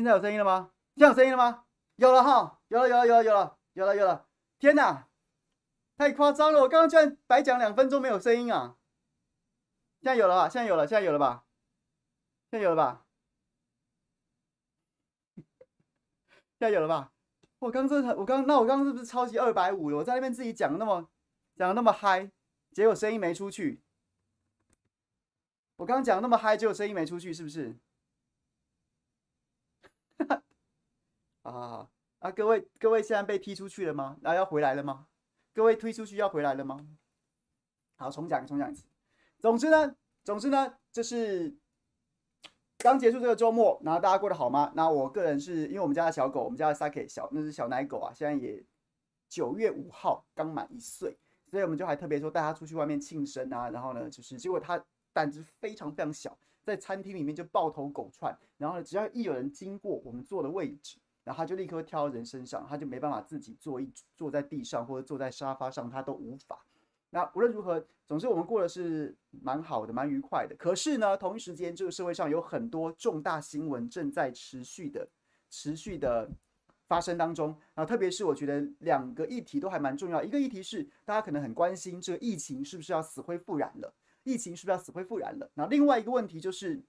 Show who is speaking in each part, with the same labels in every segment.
Speaker 1: 现在有声音了吗？现在有声音了吗？有了哈，有了，有了，有了，有了，有了，有了！天哪，太夸张了！我刚刚居然白讲两分钟没有声音啊！现在有了吧？现在有了，现在有了吧？现在有了吧？现在有了吧？我刚真的，我刚那我刚刚是不是超级二百五？我在那边自己讲那么讲的那么嗨，结果声音没出去。我刚刚讲那么嗨，结果声音没出去，是不是？啊啊！各位各位，现在被踢出去了吗？然后要回来了吗？各位推出去要回来了吗？好，重讲重讲一次。总之呢，总之呢，就是刚结束这个周末，然后大家过得好吗？那我个人是因为我们家的小狗，我们家的 Saki 小那只小奶狗啊，现在也九月五号刚满一岁，所以我们就还特别说带它出去外面庆生啊。然后呢，就是结果它胆子非常非常小，在餐厅里面就抱头狗窜，然后，只要一有人经过我们坐的位置。然后他就立刻跳到人身上，他就没办法自己坐一坐在地上或者坐在沙发上，他都无法。那无论如何，总之我们过的是蛮好的，蛮愉快的。可是呢，同一时间，这个社会上有很多重大新闻正在持续的、持续的发生当中。然后特别是我觉得两个议题都还蛮重要。一个议题是大家可能很关心这个疫情是不是要死灰复燃了，疫情是不是要死灰复燃了？然后另外一个问题就是。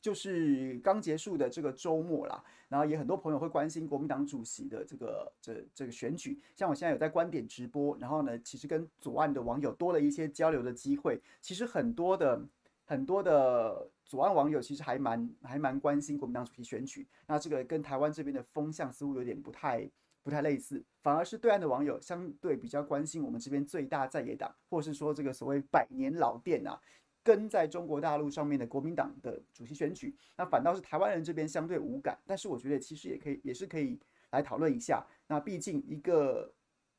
Speaker 1: 就是刚结束的这个周末啦，然后也很多朋友会关心国民党主席的这个这这个选举。像我现在有在观点直播，然后呢，其实跟左岸的网友多了一些交流的机会。其实很多的很多的左岸网友其实还蛮还蛮关心国民党主席选举。那这个跟台湾这边的风向似乎有点不太不太类似，反而是对岸的网友相对比较关心我们这边最大在野党，或是说这个所谓百年老店啊。跟在中国大陆上面的国民党的主席选举，那反倒是台湾人这边相对无感。但是我觉得其实也可以，也是可以来讨论一下。那毕竟一个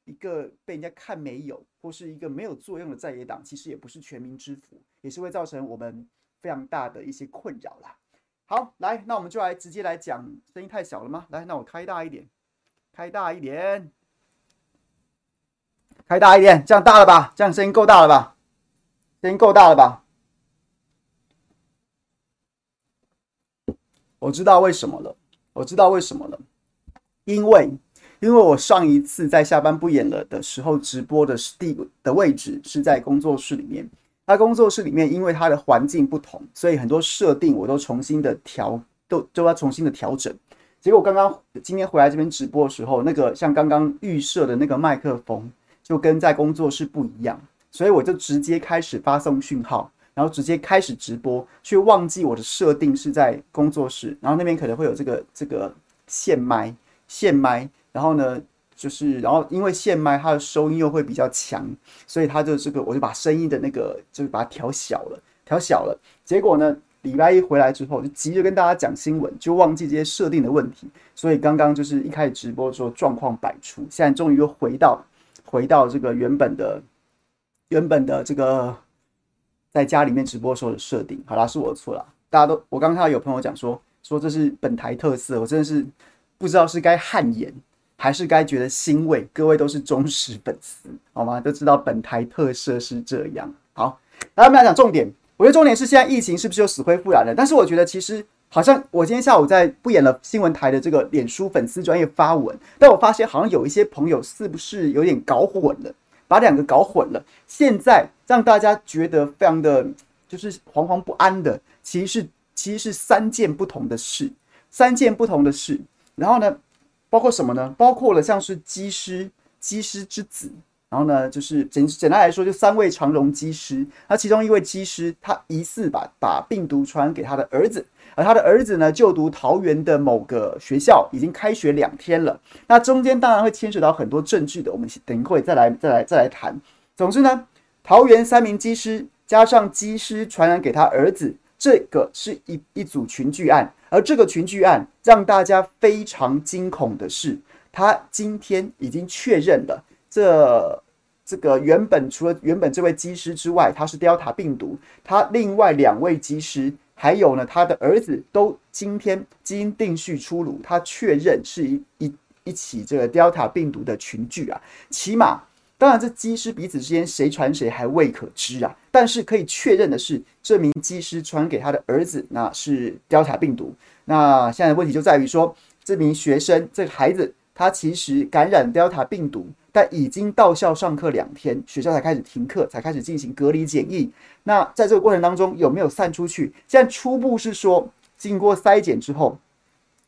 Speaker 1: 一个被人家看没有，或是一个没有作用的在野党，其实也不是全民之福，也是会造成我们非常大的一些困扰啦。好，来，那我们就来直接来讲，声音太小了吗？来，那我开大一点，开大一点，开大一点，这样大了吧？这样声音够大了吧？声音够大了吧？我知道为什么了，我知道为什么了，因为因为我上一次在下班不演了的时候直播的地的位置是在工作室里面，那工作室里面因为它的环境不同，所以很多设定我都重新的调，都都要重新的调整。结果刚刚今天回来这边直播的时候，那个像刚刚预设的那个麦克风就跟在工作室不一样，所以我就直接开始发送讯号。然后直接开始直播，却忘记我的设定是在工作室，然后那边可能会有这个这个线麦线麦，然后呢就是然后因为线麦它的收音又会比较强，所以它就这个我就把声音的那个就是把它调小了，调小了。结果呢礼拜一回来之后就急着跟大家讲新闻，就忘记这些设定的问题，所以刚刚就是一开始直播的时候状况百出，现在终于又回到回到这个原本的原本的这个。在家里面直播时候的设定，好啦，是我的错啦。大家都，我刚看到有朋友讲说，说这是本台特色，我真的是不知道是该汗颜还是该觉得欣慰。各位都是忠实粉丝，好吗？都知道本台特色是这样。好，来我们来讲重点。我觉得重点是现在疫情是不是又死灰复燃了？但是我觉得其实好像我今天下午在不演了新闻台的这个脸书粉丝专业发文，但我发现好像有一些朋友是不是有点搞混了？把两个搞混了，现在让大家觉得非常的就是惶惶不安的，其实是其实是三件不同的事，三件不同的事。然后呢，包括什么呢？包括了像是机师，机师之子。然后呢，就是简简单来说，就三位长荣机师。那其中一位机师，他疑似把把病毒传给他的儿子。而他的儿子呢，就读桃园的某个学校，已经开学两天了。那中间当然会牵扯到很多政治的，我们等一会再来再来再来谈。总之呢，桃园三名机师加上机师传染给他儿子，这个是一一组群聚案。而这个群聚案让大家非常惊恐的是，他今天已经确认了，这这个原本除了原本这位机师之外，他是 Delta 病毒，他另外两位机师。还有呢，他的儿子都今天基因定序出炉，他确认是一一一起这个 Delta 病毒的群聚啊，起码当然，这机师彼此之间谁传谁还未可知啊。但是可以确认的是，这名机师传给他的儿子，那是 Delta 病毒。那现在问题就在于说，这名学生这个孩子他其实感染 Delta 病毒，但已经到校上课两天，学校才开始停课，才开始进行隔离检疫。那在这个过程当中有没有散出去？现在初步是说，经过筛检之后，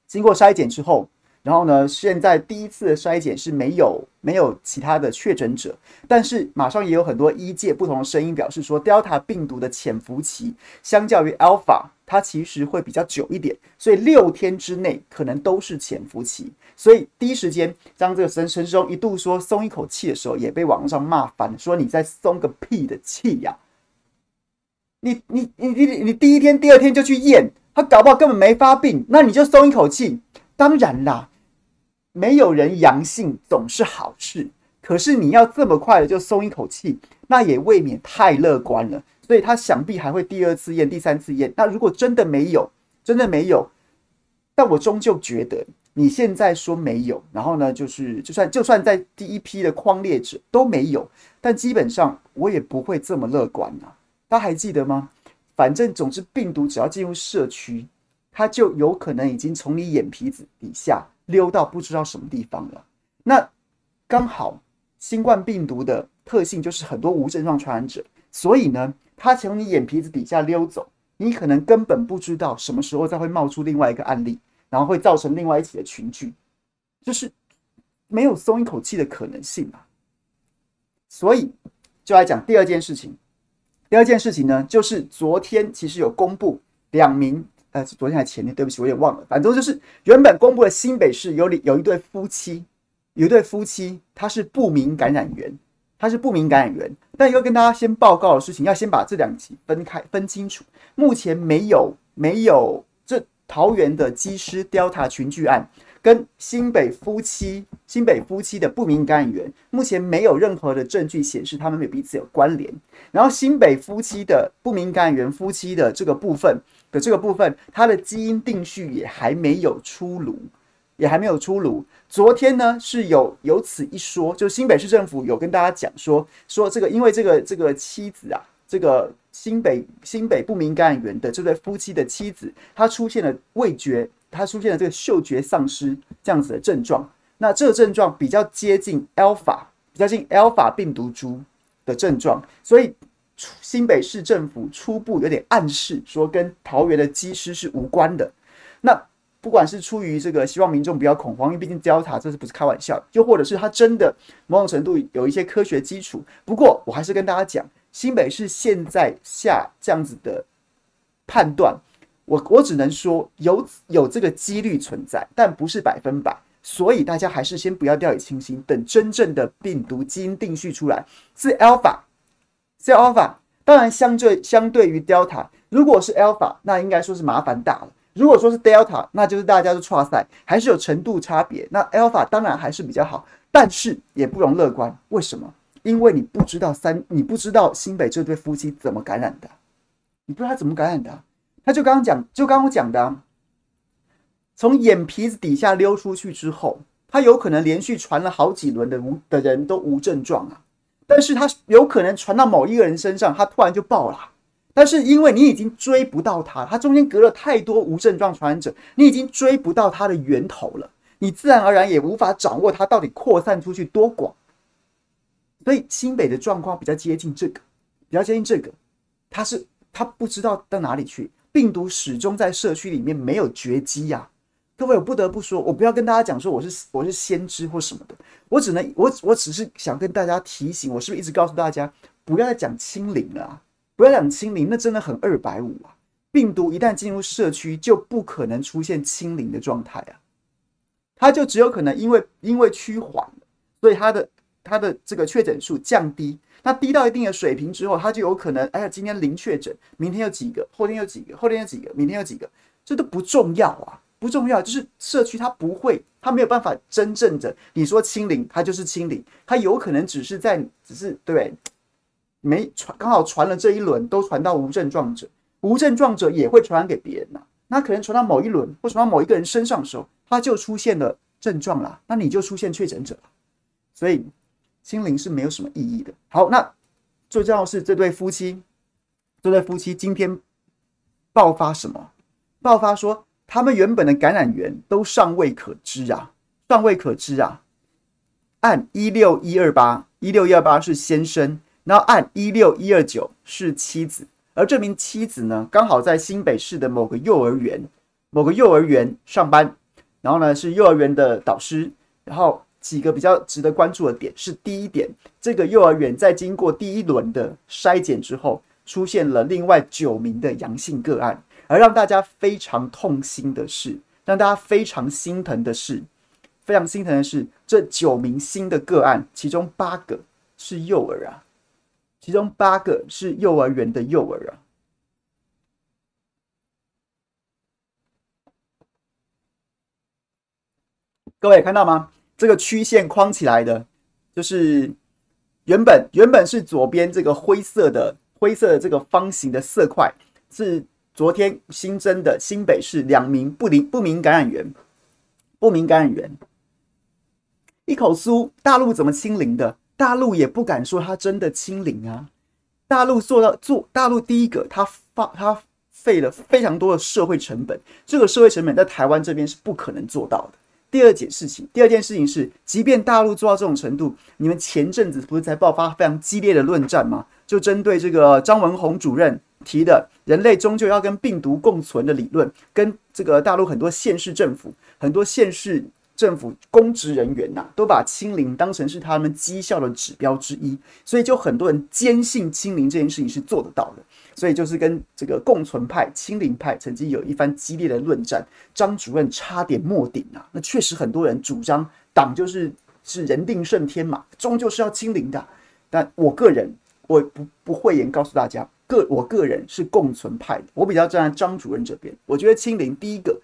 Speaker 1: 经过筛检之后。然后呢，现在第一次的筛检是没有没有其他的确诊者，但是马上也有很多医界不同的声音表示说，Delta 病毒的潜伏期相较于 Alpha，它其实会比较久一点，所以六天之内可能都是潜伏期。所以第一时间，当这个陈陈时中一度说松一口气的时候，也被网上骂翻，说你在松个屁的气呀！你你你你你第一天、第二天就去验，他搞不好根本没发病，那你就松一口气？当然啦。没有人阳性总是好事，可是你要这么快的就松一口气，那也未免太乐观了。所以他想必还会第二次验、第三次验。那如果真的没有，真的没有，但我终究觉得你现在说没有，然后呢，就是就算就算在第一批的框列者都没有，但基本上我也不会这么乐观啊。大家还记得吗？反正总之病毒只要进入社区，它就有可能已经从你眼皮子底下。溜到不知道什么地方了。那刚好新冠病毒的特性就是很多无症状传染者，所以呢，它从你眼皮子底下溜走，你可能根本不知道什么时候再会冒出另外一个案例，然后会造成另外一起的群聚，就是没有松一口气的可能性啊。所以就来讲第二件事情。第二件事情呢，就是昨天其实有公布两名。呃，昨天还前天，对不起，我也忘了。反正就是原本公布的新北市有里有一对夫妻，有一对夫妻，他是不明感染源，他是不明感染源。但要跟大家先报告的事情，要先把这两起分开分清楚。目前没有没有这桃园的机师碉塔群聚案，跟新北夫妻新北夫妻的不明感染源，目前没有任何的证据显示他们有彼此有关联。然后新北夫妻的不明感染源夫妻的这个部分。的这个部分，它的基因定序也还没有出炉，也还没有出炉。昨天呢是有有此一说，就新北市政府有跟大家讲说，说这个因为这个这个妻子啊，这个新北新北不明感染源的这对夫妻的妻子，她出现了味觉，她出现了这个嗅觉丧失这样子的症状。那这个症状比较接近 Alpha，比较近 Alpha 病毒株的症状，所以。新北市政府初步有点暗示说，跟桃园的机师是无关的。那不管是出于这个希望民众不要恐慌，因为毕竟 Delta 这是不是开玩笑，又或者是他真的某种程度有一些科学基础。不过我还是跟大家讲，新北市现在下这样子的判断，我我只能说有有这个几率存在，但不是百分百。所以大家还是先不要掉以轻心，等真正的病毒基因定序出来是 Alpha。是 Alpha，当然相对相对于 Delta，如果是 Alpha，那应该说是麻烦大了。如果说是 Delta，那就是大家都剉赛，还是有程度差别。那 Alpha 当然还是比较好，但是也不容乐观。为什么？因为你不知道三，你不知道新北这对夫妻怎么感染的，你不知道他怎么感染的。他就刚刚讲，就刚刚我讲的，从眼皮子底下溜出去之后，他有可能连续传了好几轮的无的人都无症状啊。但是它有可能传到某一个人身上，他突然就爆了。但是因为你已经追不到它，它中间隔了太多无症状传染者，你已经追不到它的源头了，你自然而然也无法掌握它到底扩散出去多广。所以新北的状况比较接近这个，比较接近这个，它是它不知道到哪里去，病毒始终在社区里面没有绝迹呀。各位，我不得不说，我不要跟大家讲说我是我是先知或什么的，我只能我我只是想跟大家提醒，我是不是一直告诉大家不要再讲清零了啊？不要讲清零，那真的很二百五啊！病毒一旦进入社区，就不可能出现清零的状态啊，它就只有可能因为因为趋缓，所以它的它的这个确诊数降低，那低到一定的水平之后，它就有可能，哎呀，今天零确诊，明天有几个，后天有几个，后天有几个，明天有几个，这都不重要啊。不重要，就是社区它不会，它没有办法真正的你说清零，它就是清零，它有可能只是在，只是对，没传，刚好传了这一轮都传到无症状者，无症状者也会传染给别人呐、啊，那可能传到某一轮或传到某一个人身上的时候，它就出现了症状了，那你就出现确诊者了，所以清零是没有什么意义的。好，那最重要是这对夫妻，这对夫妻今天爆发什么？爆发说他们原本的感染源都尚未可知啊，尚未可知啊。按一六一二八，一六一二八是先生，然后按一六一二九是妻子，而这名妻子呢，刚好在新北市的某个幼儿园，某个幼儿园上班，然后呢是幼儿园的导师，然后几个比较值得关注的点是：第一点，这个幼儿园在经过第一轮的筛检之后，出现了另外九名的阳性个案，而让大家非常痛心的是，让大家非常心疼的是，非常心疼的是，这九名新的个案，其中八个是幼儿啊，其中八个是幼儿园的幼儿啊。各位看到吗？这个曲线框起来的，就是原本原本是左边这个灰色的灰色的这个方形的色块，是昨天新增的新北市两名不明不明感染源，不明感染源。一口酥，大陆怎么清零的？大陆也不敢说他真的清零啊。大陆做到做，大陆第一个，他发他费了非常多的社会成本，这个社会成本在台湾这边是不可能做到的。第二件事情，第二件事情是，即便大陆做到这种程度，你们前阵子不是才爆发非常激烈的论战吗？就针对这个张文宏主任提的“人类终究要跟病毒共存”的理论，跟这个大陆很多县市政府、很多县市政府公职人员呐、都把清零当成是他们绩效的指标之一，所以就很多人坚信清零这件事情是做得到的。所以就是跟这个共存派、清零派曾经有一番激烈的论战，张主任差点没顶啊！那确实很多人主张党就是是人定胜天嘛，终究是要清零的。但我个人我不不讳言告诉大家，个我个人是共存派的，我比较站在张主任这边。我觉得清零第一个，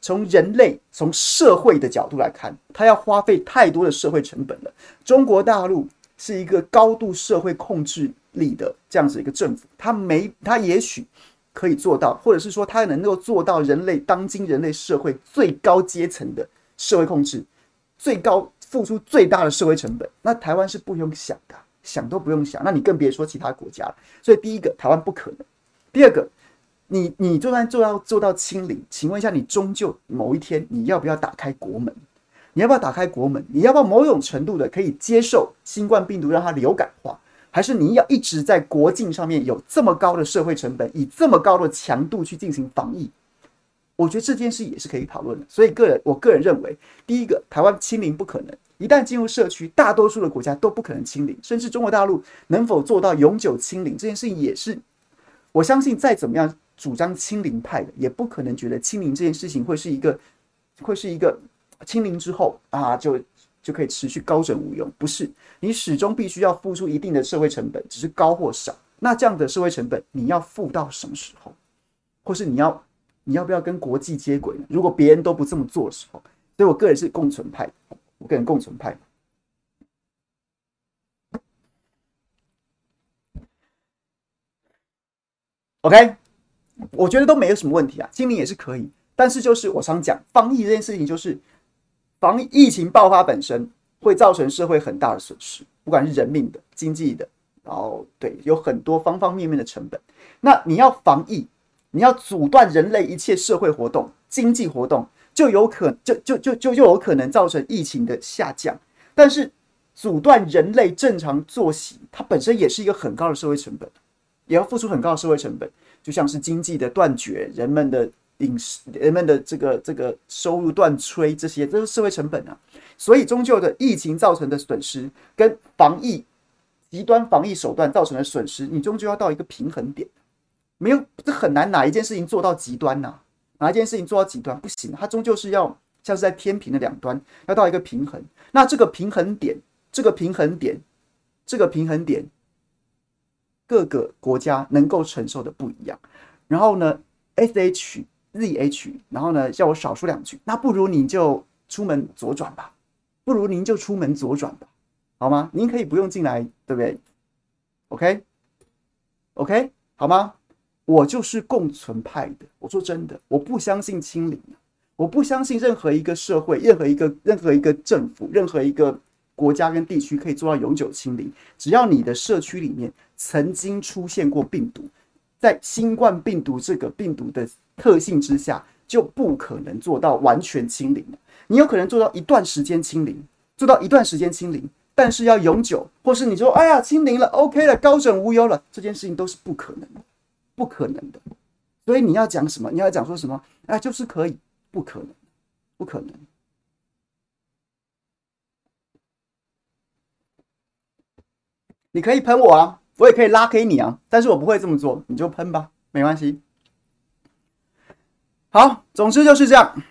Speaker 1: 从人类从社会的角度来看，他要花费太多的社会成本了。中国大陆是一个高度社会控制力的这样子一个政府，他没他也许可以做到，或者是说他能够做到人类当今人类社会最高阶层的社会控制，最高付出最大的社会成本。那台湾是不用想的，想都不用想。那你更别说其他国家了。所以第一个，台湾不可能；第二个，你你就算做到做到清零，请问一下，你终究某一天你要不要打开国门？你要不要打开国门？你要不要某种程度的可以接受新冠病毒让它流感化？还是你要一直在国境上面有这么高的社会成本，以这么高的强度去进行防疫？我觉得这件事也是可以讨论的。所以个人，我个人认为，第一个，台湾清零不可能。一旦进入社区，大多数的国家都不可能清零，甚至中国大陆能否做到永久清零，这件事情也是，我相信再怎么样主张清零派的，也不可能觉得清零这件事情会是一个，会是一个清零之后啊就。就可以持续高枕无忧，不是？你始终必须要付出一定的社会成本，只是高或少。那这样的社会成本，你要付到什么时候？或是你要你要不要跟国际接轨呢？如果别人都不这么做的时候，所以我个人是共存派，我个人共存派。OK，我觉得都没有什么问题啊，清零也是可以。但是就是我常讲，防疫这件事情就是。防疫疫情爆发本身会造成社会很大的损失，不管是人命的、经济的，然后对，有很多方方面面的成本。那你要防疫，你要阻断人类一切社会活动、经济活动，就有可就就就就就有可能造成疫情的下降。但是阻断人类正常作息，它本身也是一个很高的社会成本，也要付出很高的社会成本，就像是经济的断绝，人们的。饮食，人们的这个这个收入断炊，这些都是社会成本啊。所以，终究的疫情造成的损失，跟防疫极端防疫手段造成的损失，你终究要到一个平衡点。没有，这很难哪一件事情做到极端呐？哪一件事情做到极端不行，它终究是要像是在天平的两端，要到一个平衡。那这个平衡点，这个平衡点，这个平衡点，各个国家能够承受的不一样。然后呢，SH。ZH，然后呢，叫我少说两句，那不如你就出门左转吧，不如您就出门左转吧，好吗？您可以不用进来，对不对？OK，OK，好吗？我就是共存派的，我说真的，我不相信清零，我不相信任何一个社会、任何一个任何一个政府、任何一个国家跟地区可以做到永久清零，只要你的社区里面曾经出现过病毒，在新冠病毒这个病毒的特性之下，就不可能做到完全清零。你有可能做到一段时间清零，做到一段时间清零，但是要永久，或是你说哎呀清零了，OK 了，高枕无忧了，这件事情都是不可能的，不可能的。所以你要讲什么？你要讲说什么？哎，就是可以，不可能，不可能。你可以喷我啊，我也可以拉黑你啊，但是我不会这么做，你就喷吧，没关系。好，总之就是这样。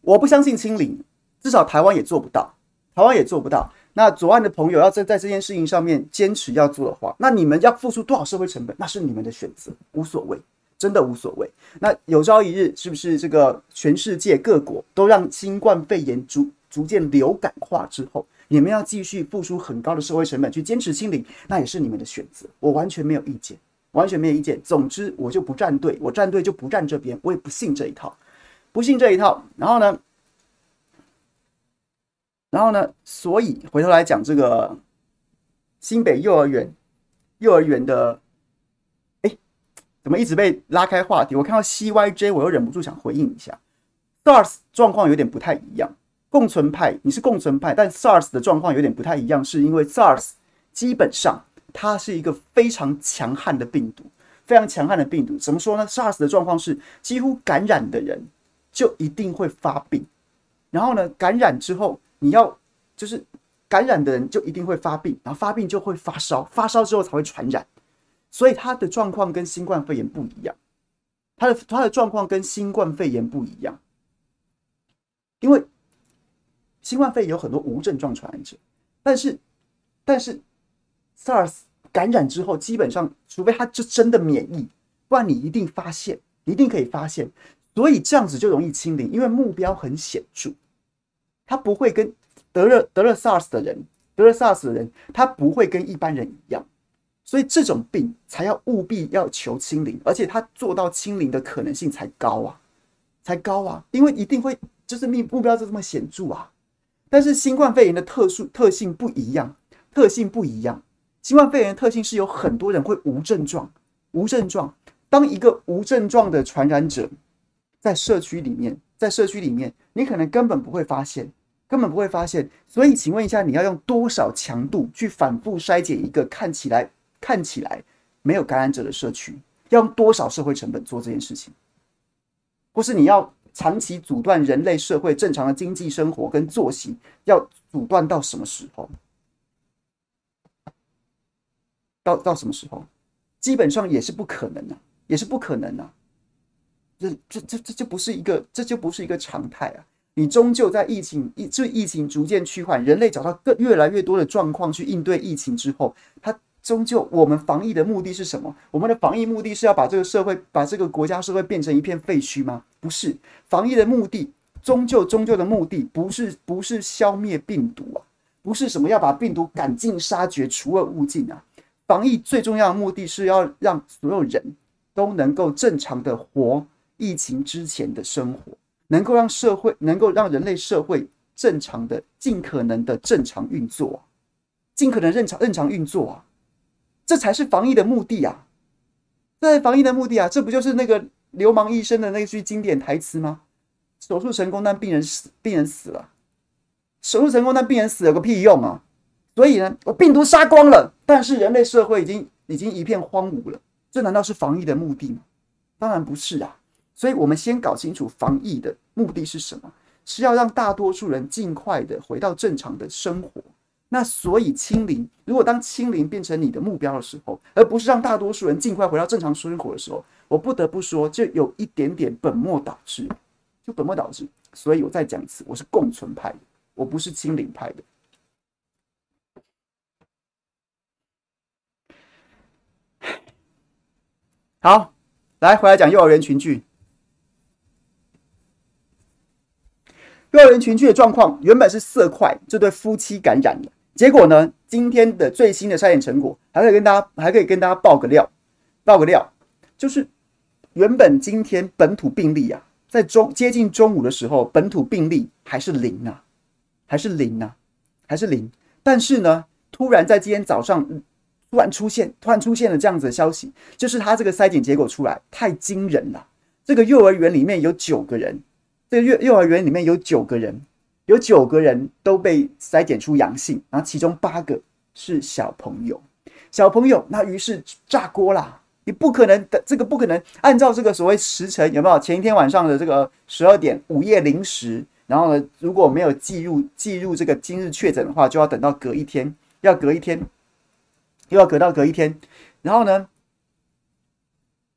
Speaker 1: 我不相信清零，至少台湾也做不到，台湾也做不到。那左岸的朋友要在在这件事情上面坚持要做的话，那你们要付出多少社会成本，那是你们的选择，无所谓，真的无所谓。那有朝一日，是不是这个全世界各国都让新冠肺炎逐逐渐流感化之后？你们要继续付出很高的社会成本去坚持清零，那也是你们的选择，我完全没有意见，完全没有意见。总之，我就不站队，我站队就不站这边，我也不信这一套，不信这一套。然后呢，然后呢，所以回头来讲这个新北幼儿园，幼儿园的，哎，怎么一直被拉开话题？我看到 CYJ，我又忍不住想回应一下，SARS 状况有点不太一样。共存派，你是共存派，但 SARS 的状况有点不太一样，是因为 SARS 基本上它是一个非常强悍的病毒，非常强悍的病毒。怎么说呢？SARS 的状况是几乎感染的人就一定会发病，然后呢，感染之后你要就是感染的人就一定会发病，然后发病就会发烧，发烧之后才会传染，所以他的状况跟新冠肺炎不一样，他的他的状况跟新冠肺炎不一样，因为。新冠肺炎有很多无症状传染者，但是，但是，SARS 感染之后，基本上，除非他就真的免疫，不然你一定发现，一定可以发现。所以这样子就容易清零，因为目标很显著，他不会跟得了得了 SARS 的人，得了 SARS 的人，他不会跟一般人一样，所以这种病才要务必要求清零，而且他做到清零的可能性才高啊，才高啊，因为一定会就是目目标就这么显著啊。但是新冠肺炎的特殊特性不一样，特性不一样。新冠肺炎的特性是有很多人会无症状，无症状。当一个无症状的传染者在社区里面，在社区里面，你可能根本不会发现，根本不会发现。所以，请问一下，你要用多少强度去反复筛检一个看起来看起来没有感染者的社区？要用多少社会成本做这件事情？或是你要？长期阻断人类社会正常的经济生活跟作息，要阻断到什么时候？到到什么时候？基本上也是不可能的，也是不可能的。这这这这就不是一个，这就不是一个常态啊！你终究在疫情疫这疫情逐渐趋缓，人类找到更越来越多的状况去应对疫情之后，它。终究，我们防疫的目的是什么？我们的防疫目的是要把这个社会、把这个国家社会变成一片废墟吗？不是，防疫的目的，终究终究的目的不是不是消灭病毒啊，不是什么要把病毒赶尽杀绝、除恶务尽啊。防疫最重要的目的是要让所有人都能够正常的活疫情之前的生活，能够让社会能够让人类社会正常的、尽可能的正常运作，尽可能正常正常运作啊。这才是防疫的目的啊！这是防疫的目的啊！这不就是那个流氓医生的那句经典台词吗？手术成功，但病人死，病人死了。手术成功，但病人死有个屁用啊！所以呢，我病毒杀光了，但是人类社会已经已经一片荒芜了。这难道是防疫的目的吗？当然不是啊！所以我们先搞清楚防疫的目的是什么，是要让大多数人尽快的回到正常的生活。那所以清零，如果当清零变成你的目标的时候，而不是让大多数人尽快回到正常生活的时候，我不得不说，就有一点点本末倒置，就本末倒置。所以我再讲一次，我是共存派的，我不是清零派的。好，来回来讲幼儿园群聚。幼儿园群聚的状况原本是色块这对夫妻感染了。结果呢？今天的最新的筛检成果还可以跟大家，还可以跟大家爆个料，爆个料，就是原本今天本土病例啊，在中接近中午的时候，本土病例还是零啊，还是零啊。还是零。但是呢，突然在今天早上突然出现，突然出现了这样子的消息，就是他这个筛检结果出来太惊人了。这个幼儿园里面有九个人，这个幼幼儿园里面有九个人，有九个人都被筛检出阳性，然后其中八个是小朋友。小朋友，那于是炸锅啦！你不可能的，这个不可能按照这个所谓时辰有没有？前一天晚上的这个十二点，午夜零时，然后呢，如果没有记入记入这个今日确诊的话，就要等到隔一天，要隔一天，又要隔到隔一天，然后呢，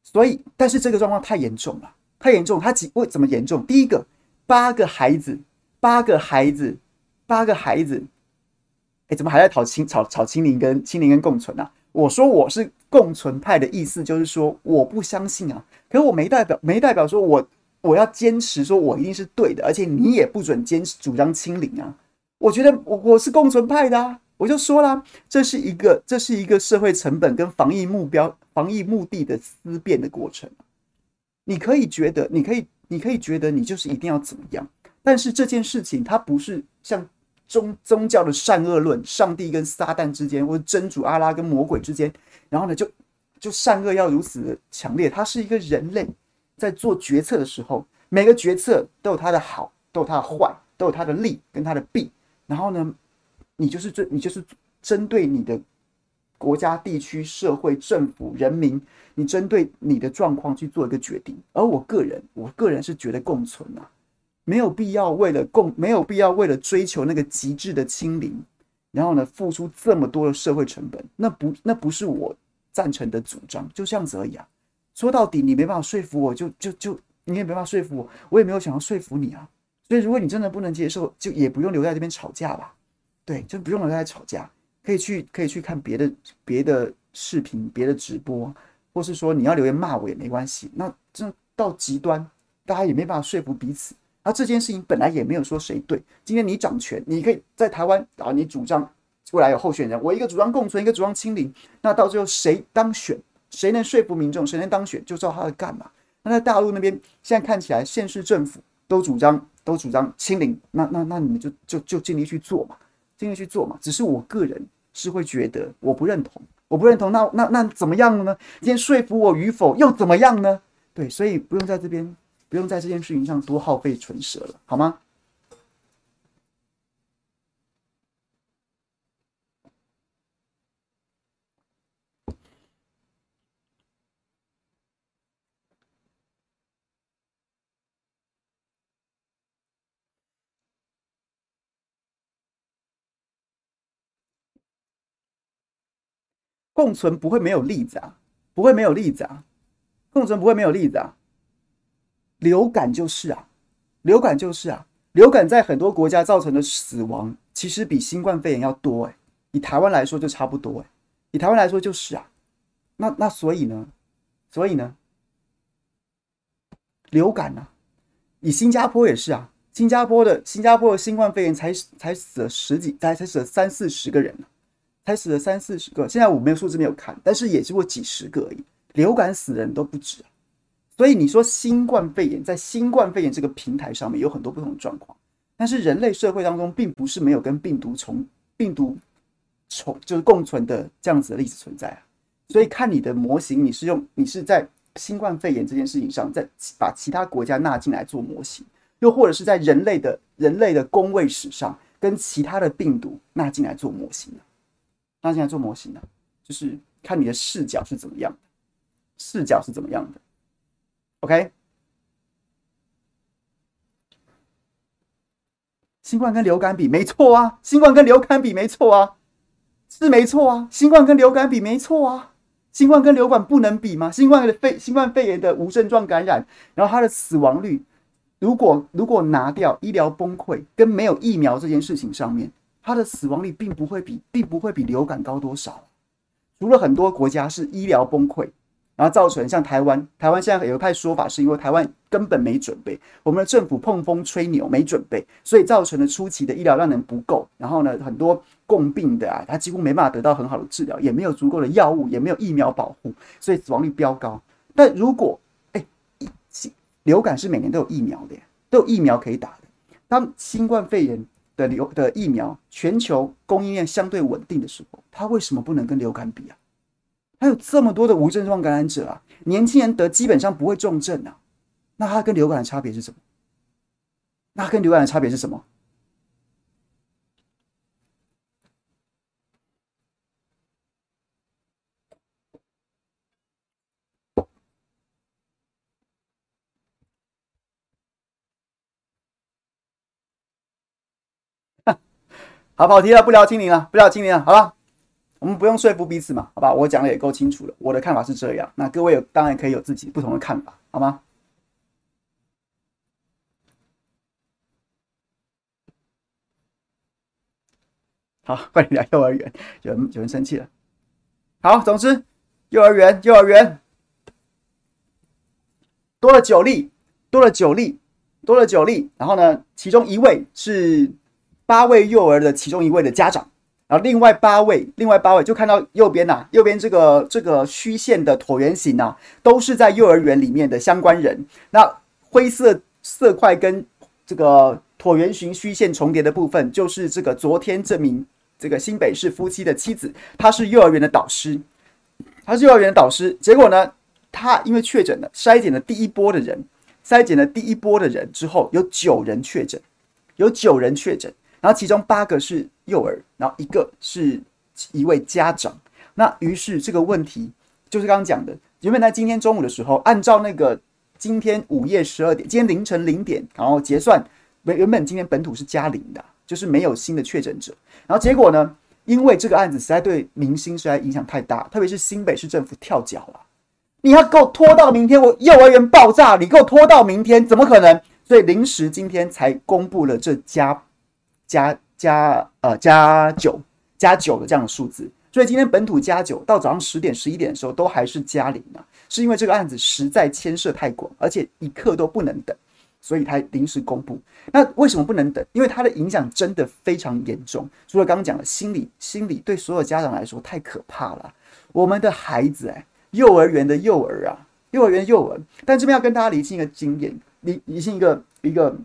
Speaker 1: 所以，但是这个状况太严重了，太严重，他几为怎么严重？第一个，八个孩子，八个孩子，八个孩子，哎，怎么还在讨清吵吵清零跟清零跟共存啊？我说我是共存派的意思，就是说我不相信啊，可是我没代表没代表说我我要坚持说我一定是对的，而且你也不准坚持主张清零啊。我觉得我我是共存派的啊，我就说啦，这是一个这是一个社会成本跟防疫目标、防疫目的的思辨的过程。你可以觉得，你可以你可以觉得你就是一定要怎么样，但是这件事情它不是像。宗宗教的善恶论，上帝跟撒旦之间，或者真主阿拉跟魔鬼之间，然后呢，就就善恶要如此的强烈。它是一个人类在做决策的时候，每个决策都有他的好，都有他的坏，都有他的利跟他的弊。然后呢，你就是针你就是针对你的国家、地区、社会、政府、人民，你针对你的状况去做一个决定。而我个人，我个人是觉得共存啊。没有必要为了共，没有必要为了追求那个极致的清零，然后呢，付出这么多的社会成本，那不那不是我赞成的主张，就这样子而已啊。说到底，你没办法说服我，就就就你也没办法说服我，我也没有想要说服你啊。所以，如果你真的不能接受，就也不用留在这边吵架吧。对，就不用留在吵架，可以去可以去看别的别的视频、别的直播，或是说你要留言骂我也没关系。那这到极端，大家也没办法说服彼此。那这件事情本来也没有说谁对。今天你掌权，你可以在台湾啊，你主张未来有候选人，我一个主张共存，一个主张清零。那到最后谁当选，谁能说服民众，谁能当选，就照他的干嘛。那在大陆那边，现在看起来县市政府都主张都主张清零，那那那你们就就就尽力去做嘛，尽力去做嘛。只是我个人是会觉得我不认同，我不认同。那那那怎么样呢？今天说服我与否又怎么样呢？对，所以不用在这边。不用在这件事情上多耗费唇舌了，好吗？共存不会没有例子啊，不会没有例子啊，共存不会没有例子啊。流感就是啊，流感就是啊，流感在很多国家造成的死亡，其实比新冠肺炎要多哎。以台湾来说就差不多哎，以台湾来说就是啊。那那所以呢，所以呢，流感呢、啊，以新加坡也是啊，新加坡的新加坡的新冠肺炎才才死了十几，才才死了三四十个人，才死了三四十个。现在我没有数字没有看，但是也只过几十个而已。流感死人都不止。所以你说新冠肺炎在新冠肺炎这个平台上面有很多不同的状况，但是人类社会当中并不是没有跟病毒从病毒从就是共存的这样子的例子存在啊。所以看你的模型，你是用你是在新冠肺炎这件事情上，在把其他国家纳进来做模型，又或者是在人类的人类的公卫史上跟其他的病毒纳进来做模型呢？他现在做模型呢，就是看你的视角是怎么样的，视角是怎么样的。OK，新冠跟流感比没错啊，新冠跟流感比没错啊，是没错啊，新冠跟流感比没错啊，新冠跟流感不能比吗？新冠的肺新冠肺炎的无症状感染，然后它的死亡率，如果如果拿掉医疗崩溃跟没有疫苗这件事情上面，它的死亡率并不会比并不会比流感高多少，除了很多国家是医疗崩溃。然后造成像台湾，台湾现在有一派说法，是因为台湾根本没准备，我们的政府碰风吹牛没准备，所以造成了初期的医疗量能不够。然后呢，很多共病的啊，他几乎没办法得到很好的治疗，也没有足够的药物，也没有疫苗保护，所以死亡率飙高。但如果哎，流感是每年都有疫苗的，都有疫苗可以打的。当新冠肺炎的流的疫苗，全球供应链相对稳定的时候，它为什么不能跟流感比啊？它有这么多的无症状感染者啊，年轻人得基本上不会重症啊，那它跟流感的差别是什么？那跟流感的差别是什么？好，跑题了，不聊清零了，不聊清零了，好吧？我们不用说服彼此嘛，好吧？我讲的也够清楚了，我的看法是这样，那各位有当然可以有自己不同的看法，好吗？好，快点聊幼儿园，有人有人生气了。好，总之，幼儿园，幼儿园多了九例，多了九例，多了九例，然后呢，其中一位是。八位幼儿的其中一位的家长，然后另外八位，另外八位就看到右边呐、右边这个这个虚线的椭圆形啊，都是在幼儿园里面的相关人。那灰色色块跟这个椭圆形虚线重叠的部分，就是这个昨天这名这个新北市夫妻的妻子，她是幼儿园的导师，她是幼儿园的导师。结果呢，她因为确诊了，筛检了第一波的人，筛检了第一波的人之后，有九人确诊，有九人确诊。然后其中八个是幼儿，然后一个是一位家长。那于是这个问题就是刚刚讲的，原本在今天中午的时候，按照那个今天午夜十二点，今天凌晨零点，然后结算，原原本今天本土是加零的，就是没有新的确诊者。然后结果呢，因为这个案子实在对民心实在影响太大，特别是新北市政府跳脚了，你要给我拖到明天，我幼儿园爆炸，你给我拖到明天，怎么可能？所以临时今天才公布了这家。加加呃加九加九的这样的数字，所以今天本土加九到早上十点十一点的时候都还是加零啊，是因为这个案子实在牵涉太广，而且一刻都不能等，所以才临时公布。那为什么不能等？因为它的影响真的非常严重。除了刚刚讲的心理，心理对所有家长来说太可怕了。我们的孩子哎，幼儿园的幼儿啊，幼儿园幼儿，但这边要跟大家理清一个经验，理理清一个一个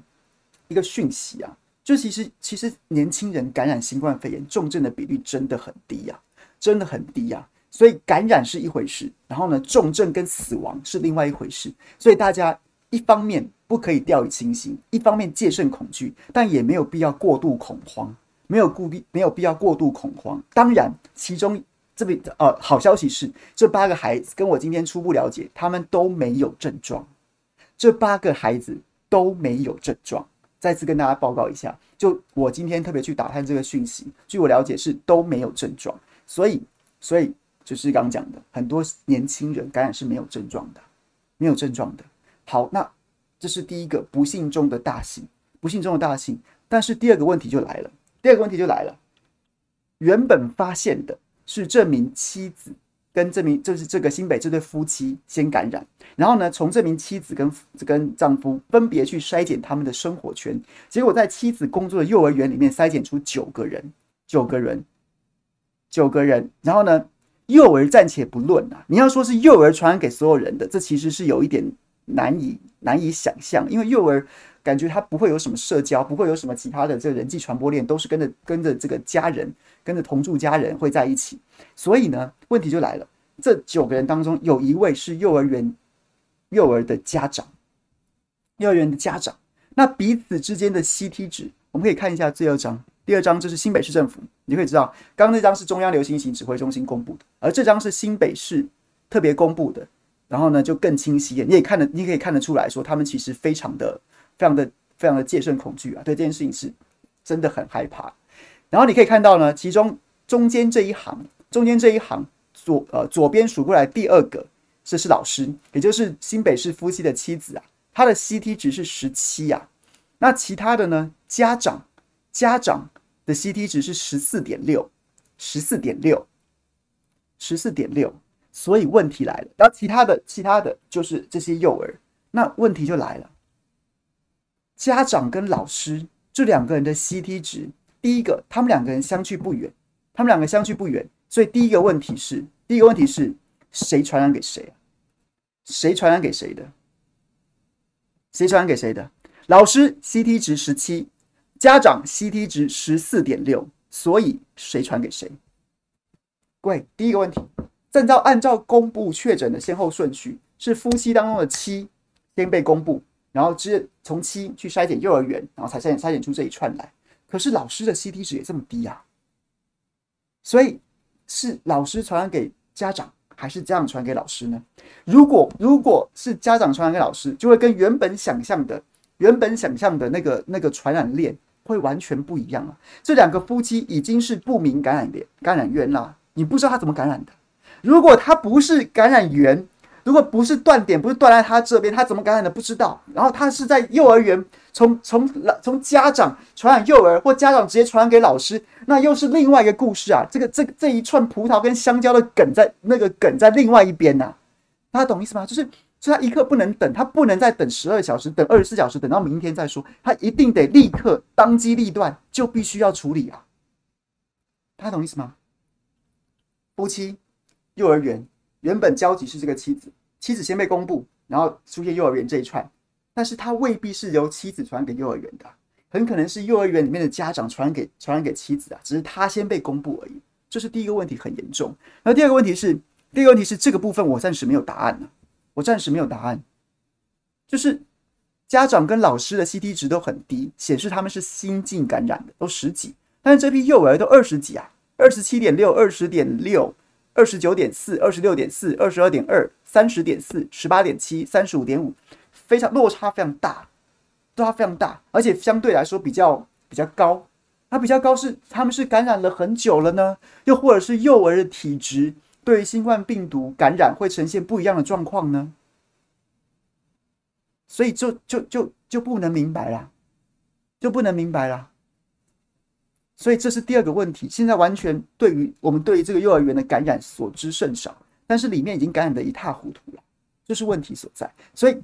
Speaker 1: 一个讯息啊。就其实，其实年轻人感染新冠肺炎重症的比率真的很低呀，真的很低呀。所以感染是一回事，然后呢，重症跟死亡是另外一回事。所以大家一方面不可以掉以轻心，一方面戒慎恐惧，但也没有必要过度恐慌，没有顾必，没有必要过度恐慌。当然，其中这边呃好消息是，这八个孩子跟我今天初步了解，他们都没有症状，这八个孩子都没有症状。再次跟大家报告一下，就我今天特别去打探这个讯息，据我了解是都没有症状，所以所以就是刚讲的，很多年轻人感染是没有症状的，没有症状的。好，那这是第一个不幸中的大幸，不幸中的大幸。但是第二个问题就来了，第二个问题就来了，原本发现的是这名妻子。跟这名就是这个新北这对夫妻先感染，然后呢，从这名妻子跟跟丈夫分别去筛检他们的生活圈，结果在妻子工作的幼儿园里面筛检出九个人，九个人，九个人。然后呢，幼儿暂且不论啊，你要说是幼儿传染给所有人的，这其实是有一点难以难以想象，因为幼儿感觉他不会有什么社交，不会有什么其他的这个人际传播链，都是跟着跟着这个家人。跟着同住家人会在一起，所以呢，问题就来了。这九个人当中，有一位是幼儿园幼儿的家长，幼儿园的家长。那彼此之间的 CT 值，我们可以看一下第二张。第二张就是新北市政府，你可以知道，刚刚那张是中央流行疫情指挥中心公布的，而这张是新北市特别公布的。然后呢，就更清晰，你也看得，你可以看得出来说，他们其实非常的、非常的、非常的戒慎恐惧啊，对这件事情是真的很害怕。然后你可以看到呢，其中中间这一行，中间这一行左呃左边数过来第二个，这是老师，也就是新北市夫妻的妻子啊，他的 CT 值是十七呀。那其他的呢，家长家长的 CT 值是十四点六，十四点六，十四点六。所以问题来了，然后其他的其他的就是这些幼儿，那问题就来了，家长跟老师这两个人的 CT 值。第一个，他们两个人相距不远，他们两个相距不远，所以第一个问题是，第一个问题是谁传染给谁啊？谁传染给谁的？谁传染给谁的？老师 CT 值十七，家长 CT 值十四点六，所以谁传给谁？各位，第一个问题，按照按照公布确诊的先后顺序，是夫妻当中的七先被公布，然后直接从七去筛检幼儿园，然后才筛检筛检出这一串来。可是老师的 CT 值也这么低啊，所以是老师传染给家长，还是家长传染给老师呢？如果如果是家长传染给老师，就会跟原本想象的原本想象的那个那个传染链。会完全不一样啊！这两个夫妻已经是不明感染的感染源了，你不知道他怎么感染的。如果他不是感染源，如果不是断点，不是断在他这边，他怎么感染的不知道。然后他是在幼儿园从从老从家长传染幼儿，或家长直接传染给老师，那又是另外一个故事啊！这个这这一串葡萄跟香蕉的梗在那个梗在另外一边呐、啊，大家懂意思吗？就是。所以他一刻不能等，他不能再等十二小时，等二十四小时，等到明天再说。他一定得立刻当机立断，就必须要处理啊！大家懂意思吗？夫妻幼儿园原本交集是这个妻子，妻子先被公布，然后出现幼儿园这一串，但是他未必是由妻子传给幼儿园的，很可能是幼儿园里面的家长传给传染给妻子啊，只是他先被公布而已。这是第一个问题，很严重。然后第二个问题是，第二个问题是这个部分我暂时没有答案呢。我暂时没有答案，就是家长跟老师的 CT 值都很低，显示他们是新进感染的，都十几，但是这批幼儿都二十几啊，二十七点六、二十点六、二十九点四、二十六点四、二十二点二、三十点四、十八点七、三十五点五，非常落差非常大，落差非常大，而且相对来说比较比较高，它比较高是他们是感染了很久了呢，又或者是幼儿的体质。对于新冠病毒感染会呈现不一样的状况呢，所以就就就就不能明白了，就不能明白了。所以这是第二个问题。现在完全对于我们对于这个幼儿园的感染所知甚少，但是里面已经感染得一塌糊涂了，这是问题所在。所以，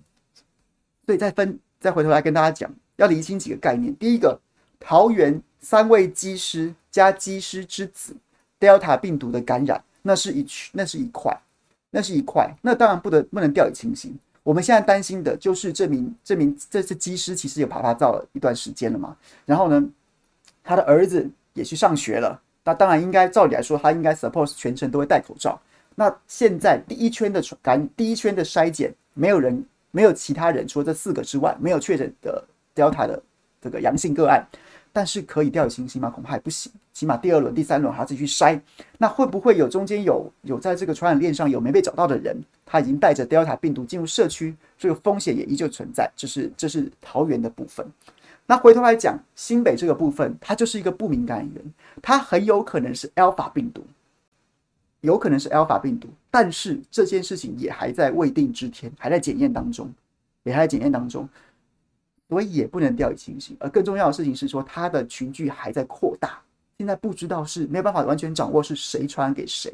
Speaker 1: 所以再分再回头来跟大家讲，要厘清几个概念。第一个，桃园三位机师加机师之子 Delta 病毒的感染。那是一区，那是一块，那是一块，那当然不得不能掉以轻心。我们现在担心的就是这名这名这次机师其实也趴趴走了一段时间了嘛。然后呢，他的儿子也去上学了。那当然应该照理来说，他应该 suppose 全程都会戴口罩。那现在第一圈的传感，第一圈的筛检，没有人，没有其他人，除了这四个之外，没有确诊的 Delta 的这个阳性个案。但是可以掉以轻心吗？恐怕还不行。起码第二轮、第三轮还要自己去筛。那会不会有中间有有在这个传染链上有没被找到的人，他已经带着 Delta 病毒进入社区，这个风险也依旧存在。这是这是桃园的部分。那回头来讲，新北这个部分，它就是一个不明感染源，它很有可能是 Alpha 病毒，有可能是 Alpha 病毒。但是这件事情也还在未定之天，还在检验当中，也还在检验当中。所以也不能掉以轻心，而更重要的事情是说，它的群聚还在扩大，现在不知道是没有办法完全掌握是谁传给谁，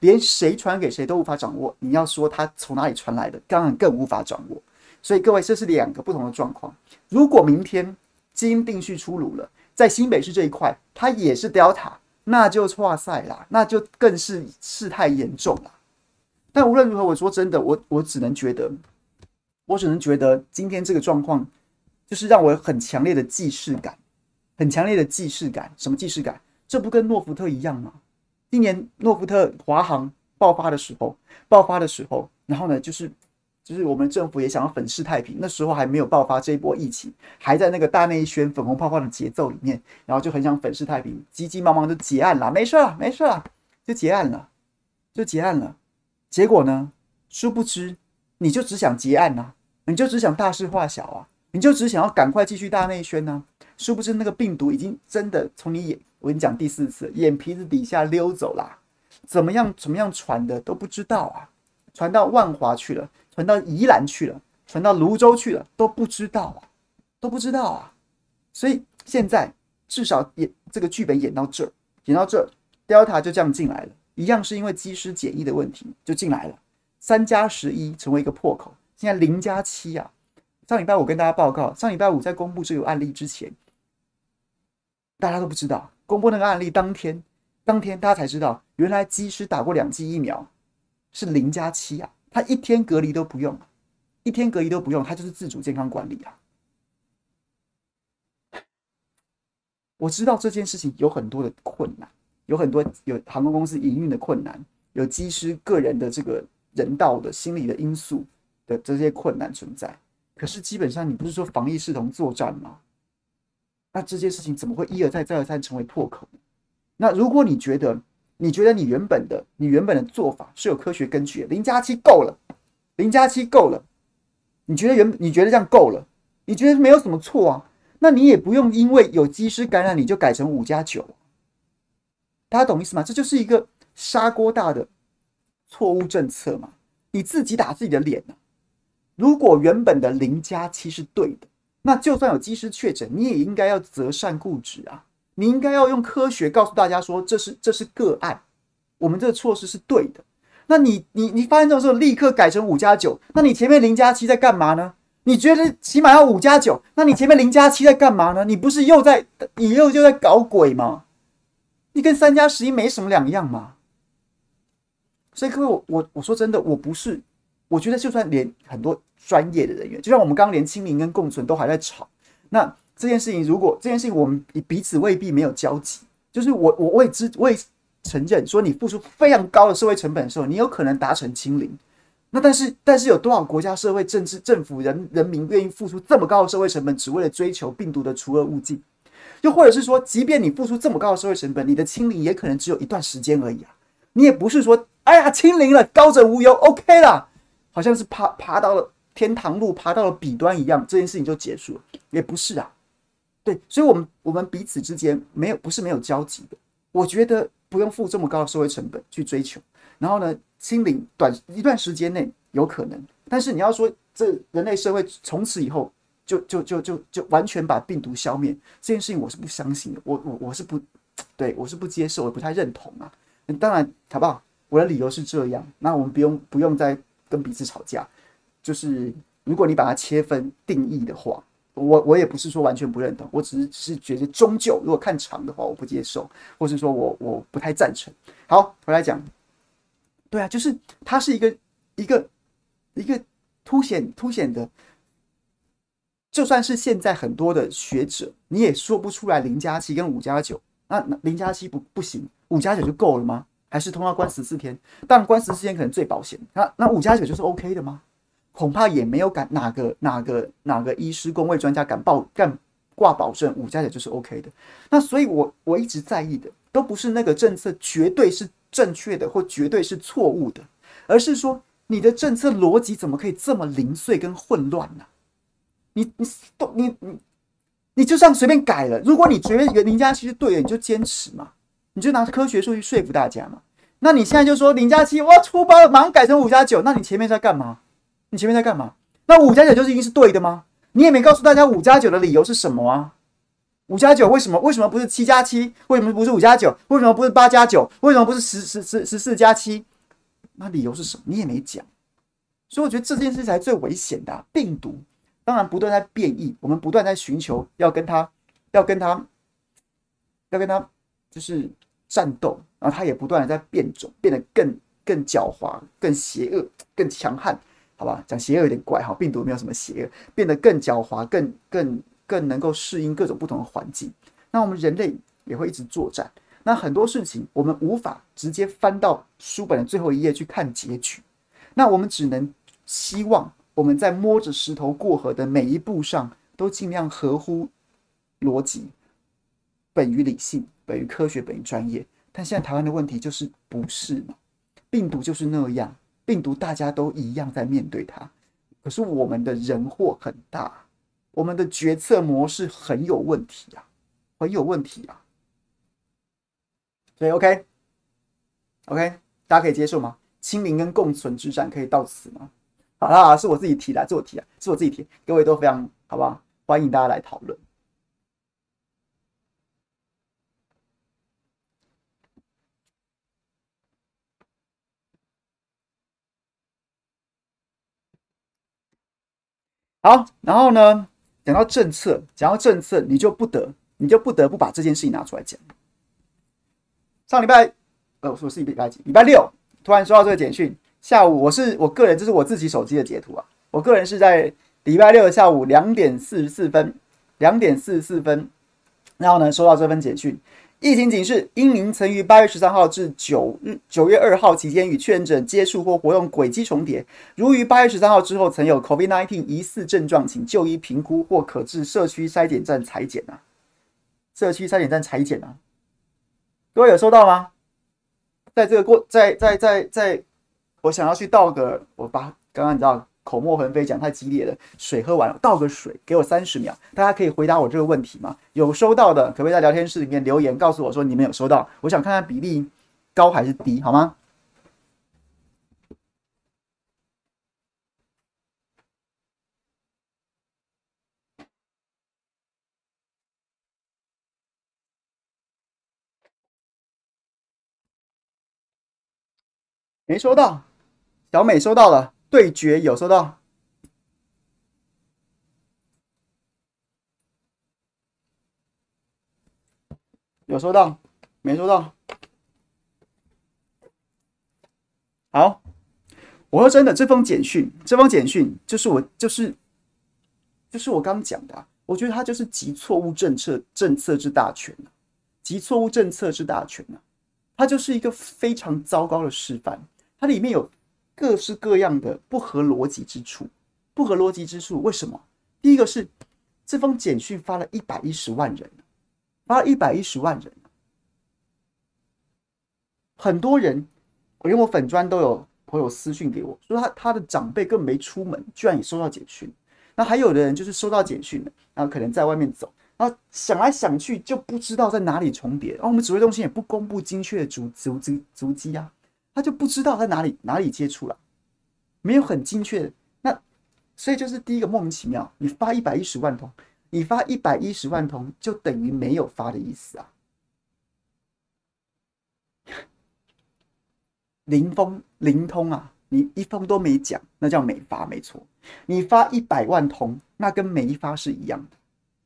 Speaker 1: 连谁传给谁都无法掌握。你要说它从哪里传来的，当然更无法掌握。所以各位，这是两个不同的状况。如果明天基因定序出炉了，在新北市这一块，它也是 Delta，那就哇塞啦，那就更是事态严重了。但无论如何，我说真的，我我只能觉得，我只能觉得今天这个状况。就是让我有很强烈的既视感，很强烈的既视感。什么既视感？这不跟诺福特一样吗？今年诺福特华航爆发的时候，爆发的时候，然后呢，就是就是我们政府也想要粉饰太平，那时候还没有爆发这一波疫情，还在那个大内宣粉红泡泡的节奏里面，然后就很想粉饰太平，急急忙忙就结案了，没事了，没事了，就结案了，就结案了。结果呢，殊不知，你就只想结案呐，你就只想大事化小啊。你就只想要赶快继续大内宣呢？殊不知那个病毒已经真的从你眼，我跟你讲第四次，眼皮子底下溜走啦。怎么样？怎么样传的都不知道啊？传到万华去了，传到宜兰去了，传到泸州去了，都不知道啊，都不知道啊。所以现在至少演这个剧本演到这儿，演到这儿，Delta 就这样进来了，一样是因为机师检疫的问题就进来了，三加十一成为一个破口，现在零加七啊。上礼拜五跟大家报告，上礼拜五在公布这个案例之前，大家都不知道。公布那个案例当天，当天大家才知道，原来机师打过两剂疫苗，是零加七啊，他一天隔离都不用，一天隔离都不用，他就是自主健康管理啊。我知道这件事情有很多的困难，有很多有航空公司营运的困难，有机师个人的这个人道的心理的因素的这些困难存在。可是基本上，你不是说防疫视同作战吗？那这件事情怎么会一而再、再而三成为破口？那如果你觉得，你觉得你原本的、你原本的做法是有科学根据的，零加七够了，零加七够了，你觉得原你觉得这样够了，你觉得没有什么错啊？那你也不用因为有机师感染你就改成五加九，大家懂意思吗？这就是一个砂锅大的错误政策嘛，你自己打自己的脸呢、啊。如果原本的零加七是对的，那就算有机师确诊，你也应该要择善固执啊！你应该要用科学告诉大家说，这是这是个案，我们这个措施是对的。那你你你发现这种时候立刻改成五加九，那你前面零加七在干嘛呢？你觉得起码要五加九，那你前面零加七在干嘛呢？你不是又在你又就在搞鬼吗？你跟三加十一没什么两样嘛。所以各位，我我我说真的，我不是。我觉得，就算连很多专业的人员，就像我们刚刚连清零跟共存都还在吵，那这件事情，如果这件事情我们彼此未必没有交集，就是我我未知我也承认说，你付出非常高的社会成本的时候，你有可能达成清零。那但是但是有多少国家、社会、政治、政府、人人民愿意付出这么高的社会成本，只为了追求病毒的除恶务尽？又或者是说，即便你付出这么高的社会成本，你的清零也可能只有一段时间而已啊！你也不是说，哎呀，清零了，高枕无忧，OK 啦。好像是爬爬到了天堂路，爬到了彼端一样，这件事情就结束了，也不是啊。对，所以，我们我们彼此之间没有不是没有交集的。我觉得不用付这么高的社会成本去追求，然后呢，清零短一段时间内有可能，但是你要说这人类社会从此以后就就就就就完全把病毒消灭，这件事情我是不相信的，我我我是不对，我是不接受，我不太认同啊。当然，好不好？我的理由是这样，那我们不用不用再。跟彼此吵架，就是如果你把它切分定义的话，我我也不是说完全不认同，我只是只是觉得终究如果看长的话，我不接受，或是说我我不太赞成。好，回来讲，对啊，就是它是一个一个一个凸显凸显的，就算是现在很多的学者，你也说不出来零加七跟五加九，那零加七不不行，五加九就够了吗？还是通要关十四天，但关十四天可能最保险。那那五加九就是 OK 的吗？恐怕也没有敢哪个哪个哪个医师公卫专家敢报敢挂保证五加九就是 OK 的。那所以我，我一直在意的都不是那个政策绝对是正确的或绝对是错误的，而是说你的政策逻辑怎么可以这么零碎跟混乱呢？你你都你你你就这样随便改了？如果你觉得零加七是对的，你就坚持嘛。你就拿科学数据说服大家嘛？那你现在就说零加七，我要出包了，马上改成五加九。那你前面在干嘛？你前面在干嘛？那五加九就是一定是对的吗？你也没告诉大家五加九的理由是什么啊？五加九为什么？为什么不是七加七？为什么不是五加九？为什么不是八加九？为什么不是十十十十四加七？那理由是什么？你也没讲。所以我觉得这件事才最危险的。病毒当然不断在变异，我们不断在寻求要跟它，要跟它，要跟它。就是战斗，然后它也不断的在变种，变得更更狡猾、更邪恶、更强悍，好吧？讲邪恶有点怪哈，病毒没有什么邪恶，变得更狡猾、更更更能够适应各种不同的环境。那我们人类也会一直作战。那很多事情我们无法直接翻到书本的最后一页去看结局，那我们只能希望我们在摸着石头过河的每一步上，都尽量合乎逻辑，本于理性。本于科学，本于专业，但现在台湾的问题就是不是嘛？病毒就是那样，病毒大家都一样在面对它，可是我们的人祸很大，我们的决策模式很有问题啊，很有问题啊。所以 OK，OK，、大家可以接受吗？清零跟共存之战可以到此吗？好啦，是我自己提的，是我提的，是我自己提，各位都非常好不好？欢迎大家来讨论。好，然后呢，讲到政策，讲到政策，你就不得，你就不得不把这件事情拿出来讲。上礼拜，呃，我是礼拜几？礼拜六，突然收到这个简讯，下午我是我个人，这是我自己手机的截图啊。我个人是在礼拜六的下午两点四十四分，两点四十四分然后呢，收到这份简讯。疫情警示：因您曾于八月十三号至九日九月二号期间与确诊接触或活动轨迹重叠，如于八月十三号之后曾有 COVID-19 疑似症状，请就医评估或可至社区筛检站采检啊。社区筛检站采检啊，各位有收到吗？在这个过，在在在在，我想要去倒个，我把刚刚你知道。口沫横飞，讲太激烈了。水喝完了，倒个水，给我三十秒。大家可以回答我这个问题吗？有收到的，可不可以在聊天室里面留言，告诉我说你们有收到？我想看看比例高还是低，好吗？没收到，小美收到了。对决有收到，有收到，没收到。好，我说真的，这封简讯，这封简讯就是我，就是，就是我刚讲的。我觉得它就是集错误政策政策之大全，集错误政策之大全啊！它就是一个非常糟糕的示范，它里面有。各式各样的不合逻辑之处，不合逻辑之处，为什么？第一个是这封简讯发了一百一十万人，发了一百一十万人，很多人，我连我粉砖都有朋友私讯给我说他他的长辈根本没出门，居然也收到简讯。那还有的人就是收到简讯了，然后可能在外面走，然后想来想去就不知道在哪里重叠，然后我们指挥中心也不公布精确的足足迹足迹啊。他就不知道在哪里哪里接触了，没有很精确那，所以就是第一个莫名其妙。你发一百一十万通，你发一百一十万通就等于没有发的意思啊，零封零通啊，你一封都没讲，那叫没发没错。你发一百万通，那跟没发是一样的，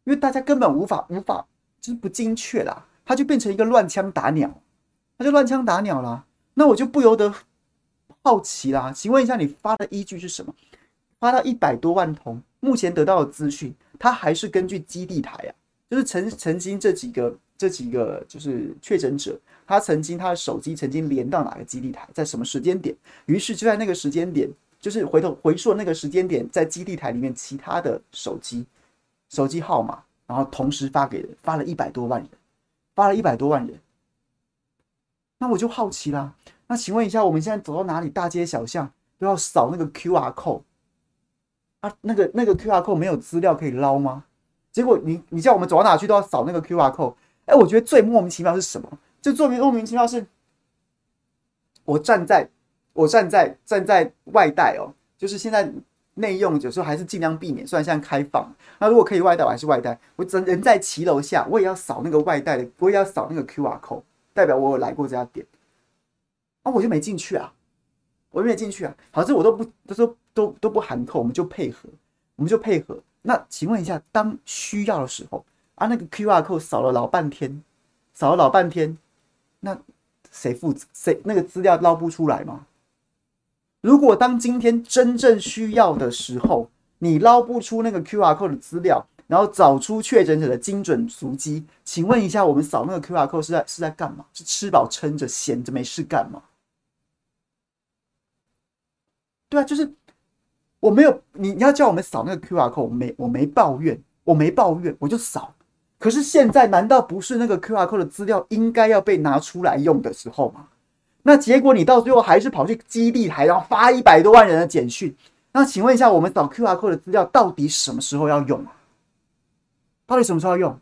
Speaker 1: 因为大家根本无法无法就是不精确啦，它就变成一个乱枪打鸟，它就乱枪打鸟啦。那我就不由得好奇啦，请问一下，你发的依据是什么？发到一百多万通，目前得到的资讯，它还是根据基地台啊，就是曾曾经这几个这几个就是确诊者，他曾经他的手机曾经连到哪个基地台，在什么时间点？于是就在那个时间点，就是回头回溯那个时间点，在基地台里面其他的手机手机号码，然后同时发给人，发了一百多万人，发了一百多万人。那我就好奇啦。那请问一下，我们现在走到哪里，大街小巷都要扫那个 QR code 啊？那个那个 QR code 没有资料可以捞吗？结果你你叫我们走到哪去都要扫那个 QR code。哎，我觉得最莫名其妙是什么？就最莫名其妙是，我站在我站在站在外带哦，就是现在内用有时候还是尽量避免，虽然现在开放。那如果可以外带，我还是外带。我人人在骑楼下，我也要扫那个外带的，我也要扫那个 QR code。代表我有来过这家店，啊，我就没进去啊，我就没进去啊。好，这我都不都说都都不含扣，我们就配合，我们就配合。那请问一下，当需要的时候啊，那个 QR code 扫了老半天，扫了老半天，那谁负责？谁那个资料捞不出来吗？如果当今天真正需要的时候，你捞不出那个 QR code 的资料。然后找出确诊者的精准足迹，请问一下，我们扫那个 QR code 是在是在干嘛？是吃饱撑着闲着没事干吗？对啊，就是我没有你你要叫我们扫那个 QR code，我没我没抱怨，我没抱怨，我就扫。可是现在难道不是那个 QR code 的资料应该要被拿出来用的时候吗？那结果你到最后还是跑去基地台，然后发一百多万人的简讯。那请问一下，我们扫 QR code 的资料到底什么时候要用啊？到底什么时候要用？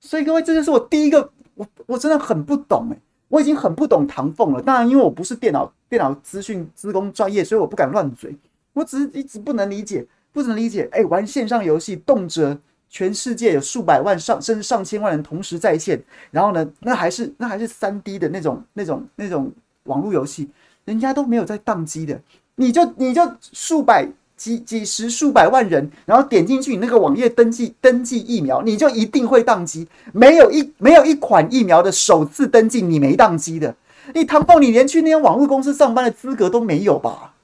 Speaker 1: 所以各位，这就是我第一个，我我真的很不懂哎，我已经很不懂唐凤了。当然，因为我不是电脑电脑资讯资工专业，所以我不敢乱嘴。我只是一直不能理解，不能理解。哎，玩线上游戏，动辄全世界有数百万上甚至上千万人同时在线，然后呢，那还是那还是三 D 的那种那种那种网络游戏，人家都没有在宕机的，你就你就数百。几几十数百万人，然后点进去你那个网页登记登记疫苗，你就一定会宕机。没有一没有一款疫苗的首次登记你没宕机的。你唐凤，你连去那些网络公司上班的资格都没有吧？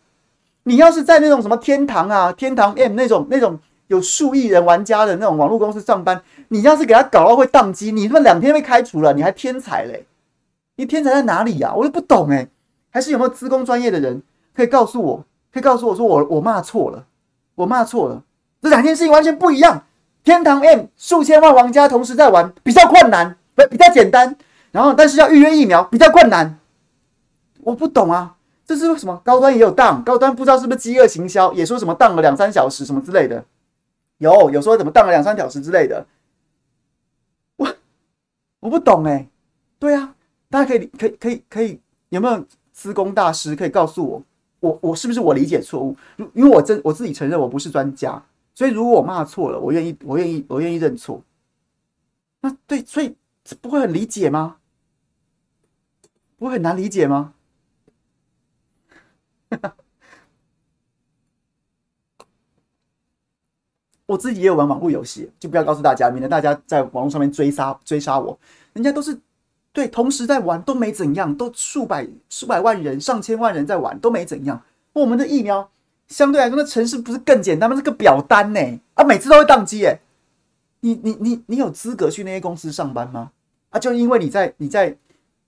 Speaker 1: 你要是在那种什么天堂啊、天堂 M 那种那种有数亿人玩家的那种网络公司上班，你要是给他搞到会宕机，你他妈两天被开除了，你还天才嘞？你天才在哪里呀？我都不懂哎。还是有没有资工专业的人可以告诉我？可以告诉我说我我骂错了，我骂错了。这两件事情完全不一样。天堂 M 数千万玩家同时在玩，比较困难，不比较简单。然后但是要预约疫苗比较困难。我不懂啊，这是为什么？高端也有当，高端不知道是不是饥饿行销，也说什么当了两三小时什么之类的。有有说怎么当了两三小时之类的。我我不懂哎、对啊，大家可以可以可以可以有没有施工大师可以告诉我？我我是不是我理解错误？因为我真我自己承认我不是专家，所以如果我骂错了，我愿意我愿意我愿意认错。那对，所以不会很理解吗？不会很难理解吗？我自己也有玩网络游戏，就不要告诉大家，免得大家在网络上面追杀追杀我。人家都是。对，同时在玩都没怎样，都数百数百万人、上千万人在玩都没怎样。我们的疫苗相对来说，那程式不是更简单吗？是个表单呢，啊，每次都会宕机哎。你你你你有资格去那些公司上班吗？啊，就因为你在你在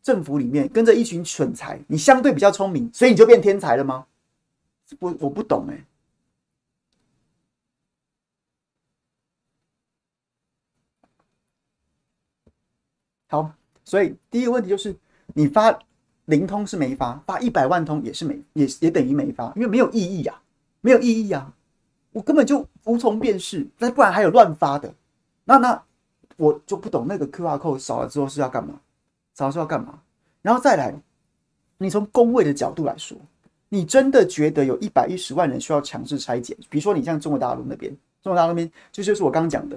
Speaker 1: 政府里面跟着一群蠢材，你相对比较聪明，所以你就变天才了吗？我我不懂哎。好。所以第一个问题就是，你发零通是没发，发一百万通也是没，也也等于没发，因为没有意义呀，没有意义啊，我根本就无从辨识。那不然还有乱发的，那那我就不懂那个 QR code 扫了之后是要干嘛？扫了之后要干嘛？然后再来，你从工位的角度来说，你真的觉得有一百一十万人需要强制拆解？比如说你像中国大陆那边，中国大陆那边就就是我刚刚讲的。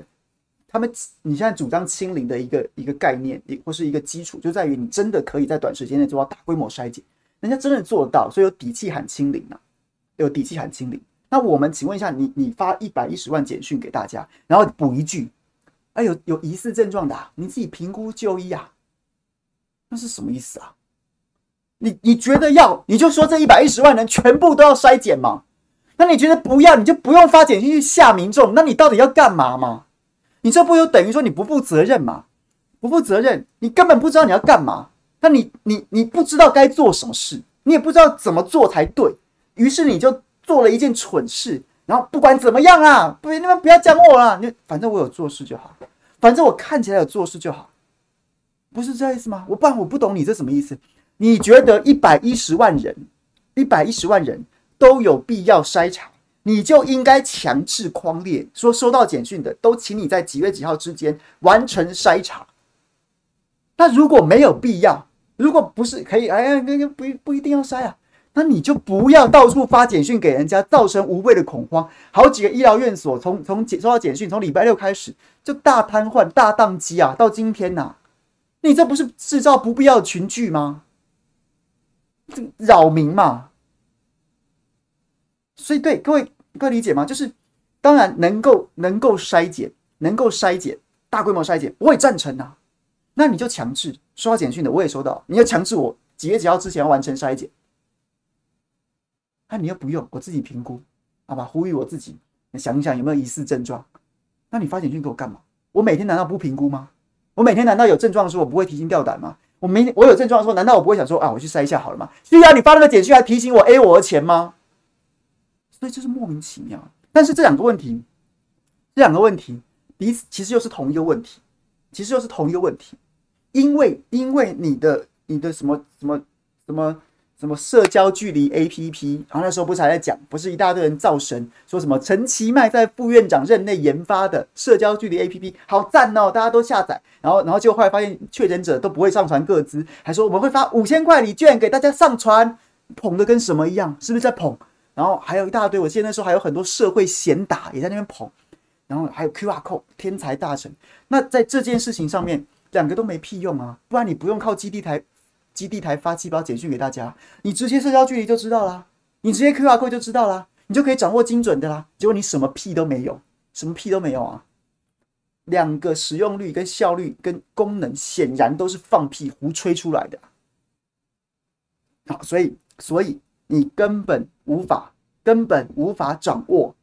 Speaker 1: 他们，你现在主张清零的一个一个概念，或是一个基础，就在于你真的可以在短时间内做到大规模筛检，人家真的做到，所以有底气喊清零啊，有底气喊清零。那我们请问一下，你你发一百一十万简讯给大家，然后补一句，哎，有有疑似症状的，你自己评估就医啊，那是什么意思啊？你你觉得要，你就说这一百一十万人全部都要筛检吗？那你觉得不要，你就不用发简讯去吓民众，那你到底要干嘛吗？你这不就等于说你不负责任吗？不负责任，你根本不知道你要干嘛。那你你你不知道该做什么事，你也不知道怎么做才对，于是你就做了一件蠢事。然后不管怎么样啊，不，你们不要讲我了，你反正我有做事就好，反正我看起来有做事就好，不是这意思吗？我不然我不懂你这什么意思？你觉得一百一十万人，一百一十万人都有必要筛查？你就应该强制框列，说收到简讯的都请你在几月几号之间完成筛查。那如果没有必要，如果不是可以，哎呀，那不不一定要筛啊，那你就不要到处发简讯给人家，造成无谓的恐慌。好几个医疗院所从从收到简讯，从礼拜六开始就大瘫痪、大宕机啊，到今天呐、你这不是制造不必要的群聚吗？这扰民嘛。所以，对各位，各位理解吗？就是，当然能够能够筛检，能够筛检，大规模筛检，我也赞成啊。那你就强制收到简讯的，我也收到，你要强制我几月几号之前要完成筛检。那你又不用，我自己评估，好吧？呼吁我自己，你想一想有没有疑似症状。那你发简讯给我干嘛？我每天难道不评估吗？我每天难道有症状的时候我不会提心吊胆吗？我没我有症状的时候，难道我不会想说啊，我去筛一下好了吗？需要你发那个简讯还提醒我 A 我的钱吗？所以这是莫名其妙，但是这两个问题，这两个问题彼此其实又是同一个问题，其实又是同一个问题，因为因为你的你的什么什么什么什么社交距离 APP，然后那时候不是还在讲，不是一大堆人造神，说什么陈其迈在副院长任内研发的社交距离 APP 好赞哦，大家都下载，然后然后就后来发现确诊者都不会上传个资，还说我们会发五千块礼券给大家上传，捧的跟什么一样，是不是在捧？然后还有一大堆，我记得那时候还有很多社会贤达也在那边捧，然后还有 QR code 天才大臣。那在这件事情上面，两个都没屁用啊！不然你不用靠基地台，基地台发寄包简讯给大家，你直接社交距离就知道啦，你直接 QR code 就知道啦，你就可以掌握精准的啦。结果你什么屁都没有，什么屁都没有啊！两个使用率跟效率跟功能显然都是放屁胡吹出来的。好，所以所以。你根本无法，根本无法掌握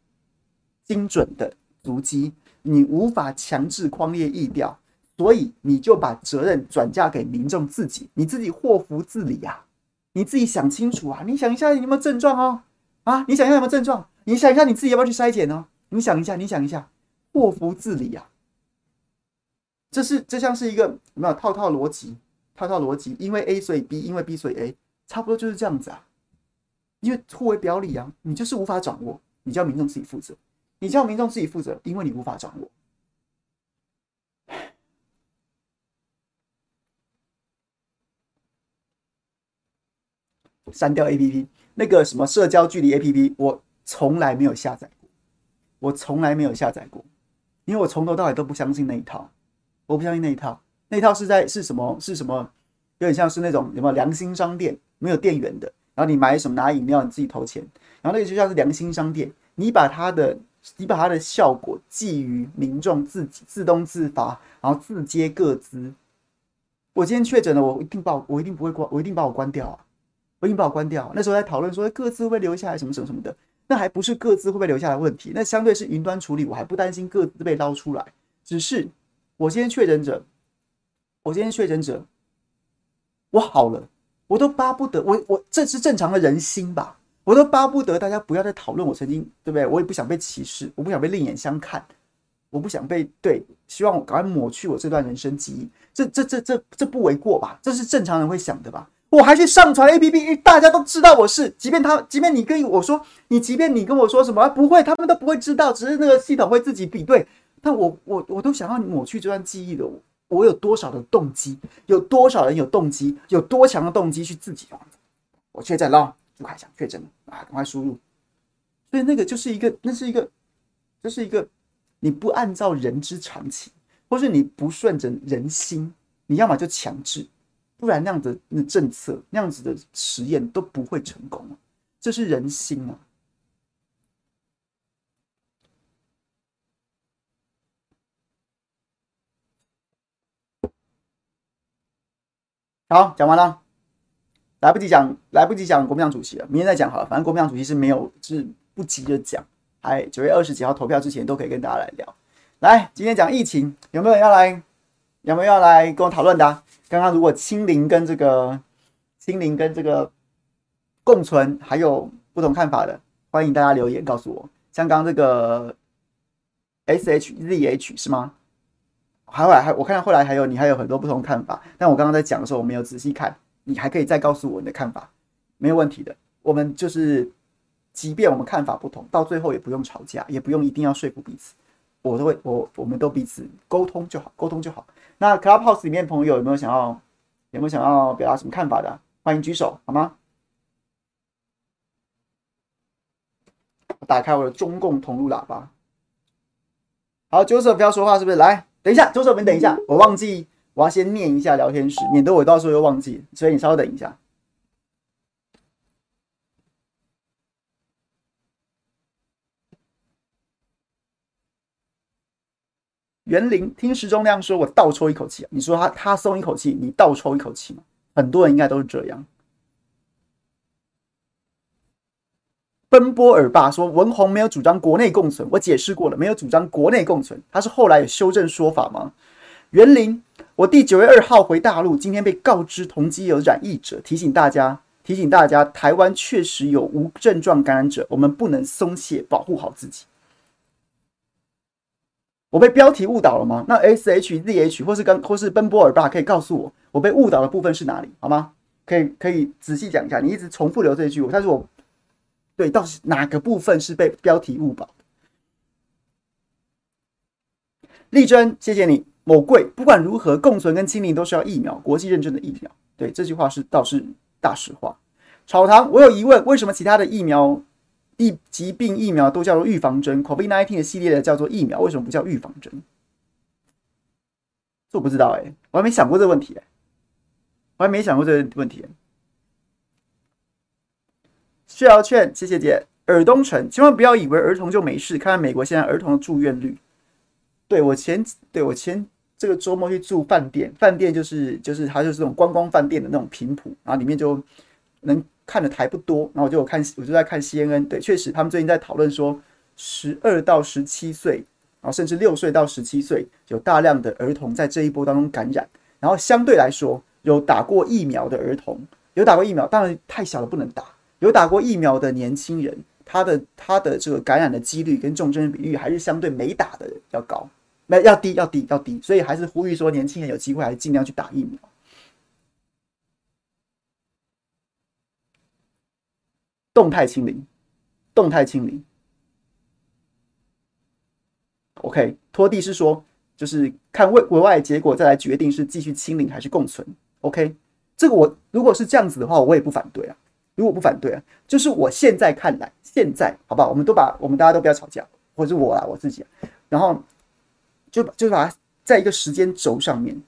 Speaker 1: 精准的足迹，你无法强制框列疫调，所以你就把责任转嫁给民众自己，你自己祸福自理、啊，你自己想清楚啊，你想一下你有没有症状哦，啊，你想一下有没有症状，你想一下你自己要不要去筛检哦，你想一下，你想一下，祸福自理、啊，这是这像是一个有没有套套逻辑，套套逻辑，因为 A 所以 B，因为 B 所以 A，差不多就是这样子啊。因为互为表里啊，你就是无法掌握，你叫民众自己负责，你叫民众自己负责，因为你无法掌握。删掉 APP，那个什么社交距离 APP，我从来没有下载过，我从来没有下载过，因为我从头到尾都不相信那一套，我不相信那一套，那一套是在是什么是什么，有点像是那种有没有良心商店，没有店员的。然后你买什么拿饮料，你自己投钱。然后那个就像是良心商店，你把它的你把它的效果寄予民众自己自动自发，然后自接各资。我今天确诊了，我一定把我，我一定不会关，我一定把我关掉啊！我一定把我关掉。那时候在讨论说各自会留下来，什么什么什么的，那还不是各自会不会留下来问题，那相对是云端处理，我还不担心各自被捞出来。只是我今天确诊者，我今天确诊者，我好了。我都巴不得我我这是正常的人心吧，我都巴不得大家不要再讨论我曾经对不对？我也不想被歧视，我不想被另眼相看，我不想被对，希望我赶快抹去我这段人生记忆，这这这这这不为过吧？这是正常人会想的吧？我还去上传 APP，大家都知道我是，即便他即便你跟我说，你即便你跟我说什么不会，他们都不会知道，只是那个系统会自己比对，但我我我都想要抹去这段记忆的。我有多少的动机？有多少人有动机？有多强的动机去自己？我确诊了，朱凯翔确诊了啊！赶快输入。所以那个就是一个，那是一个，就是一个，你不按照人之常情，或是你不顺着人心，你要么就强制，不然那样的那政策，那样子的实验都不会成功。这是人心啊。好，讲完了，来不及讲，来不及讲国民党主席了，明天再讲好了。反正国民党主席是没有，是不急着讲，还九月二十几号投票之前都可以跟大家来聊。来，今天讲疫情，有没有人要来？有没有要来跟我讨论的？刚刚如果清零跟这个清零跟这个共存还有不同看法的，欢迎大家留言告诉我。像刚这个 S H Z H 是吗？还会还我看到后来还有你还有很多不同看法，但我刚刚在讲的时候我没有仔细看，你还可以再告诉我你的看法，没有问题的。我们就是，即便我们看法不同，到最后也不用吵架，也不用一定要说服彼此，我都会我我们都彼此沟通就好，沟通就好。那 Clubhouse 里面朋友有没有想要有没有想要表达什么看法的？欢迎举手好吗？打开我的中共同路喇叭。好，Joseph 不要说话是不是？来。等一下，周守明，等一下，我忘记，我要先念一下聊天室，免得我到时候又忘记，所以你稍微等一下。园林听时钟那样说，我倒抽一口气。你说他他松一口气，你倒抽一口气吗？很多人应该都是这样。奔波尔爸说：“文宏没有主张国内共存，我解释过了，没有主张国内共存，他是后来有修正说法吗？”园林，我弟九月二号回大陆，今天被告知同机有染疫者，提醒大家，提醒大家，台湾确实有无症状感染者，我们不能松懈，保护好自己。我被标题误导了吗？那 S H Z H 或是跟或是奔波尔爸可以告诉我，我被误导的部分是哪里，好吗？可以可以仔细讲一下，你一直重复留这一句，但是我。对，到底哪个部分是被标题误导的？丽珍，谢谢你。某贵，不管如何，共存跟清零都需要疫苗，国际认证的疫苗。对，这句话是倒是大实话。炒糖，我有疑问，为什么其他的疫苗、疫疾病疫苗都叫做预防针？COVID-19 的系列的叫做疫苗，为什么不叫预防针？这我不知道哎、我还没想过这个问题哎、我还没想过这个问题、欸。需要劝，谢谢姐。尔东城，千万不要以为儿童就没事。看看美国现在儿童的住院率。对我前，对我前这个周末去住饭店，饭店就是就是它就是这种观光饭店的那种频谱，然后里面就能看的台不多，然后我就有看，我就在看 CNN。对，确实他们最近在讨论说，十二到十七岁然后甚至六岁到十七岁有大量的儿童在这一波当中感染，然后相对来说有打过疫苗的儿童，有打过疫苗，当然太小了不能打，有打过疫苗的年轻人，他的他的这个感染的几率跟重症比率还是相对没打的要高，没要低要低要低，所以还是呼吁说年轻人有机会还是尽量去打疫苗。动态清零，动态清零。OK，拖地是说，就是看委委外结果再来决定是继续清零还是共存。OK，这个我如果是这样子的话，我也不反对啊。如果不反对啊，就是我现在看来，现在好不好？我们都把我们大家都不要吵架，或者是我啊我自己，然后就就把它在一个时间轴上面，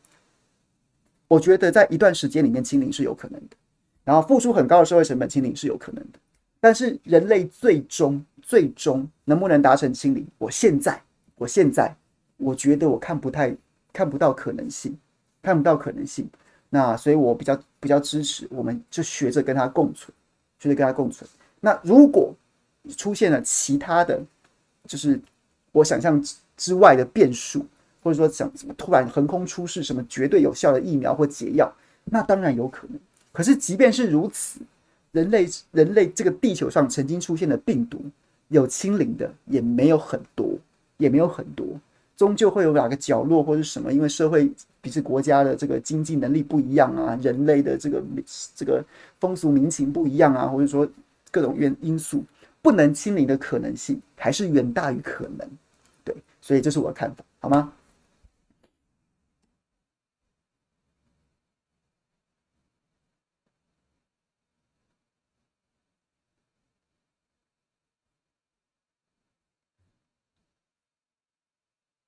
Speaker 1: 我觉得在一段时间里面清零是有可能的，然后付出很高的社会成本清零是有可能的，但是人类最终最终能不能达成清零，我现在。我现在我觉得我看不太看不到可能性，看不到可能性。那所以我比较比较支持，我们就学着跟它共存，学着跟它共存。那如果出现了其他的，就是我想象之外的变数，或者说想什么突然横空出世什么绝对有效的疫苗或解药，那当然有可能。可是即便是如此，人类人类这个地球上曾经出现的病毒有清零的也没有很多。也没有很多，终究会有哪个角落或者什么，因为社会彼此国家的这个经济能力不一样啊，人类的这个这个风俗民情不一样啊，或者说各种原因素，不能清零的可能性还是远大于可能。对，所以这是我的看法，好吗？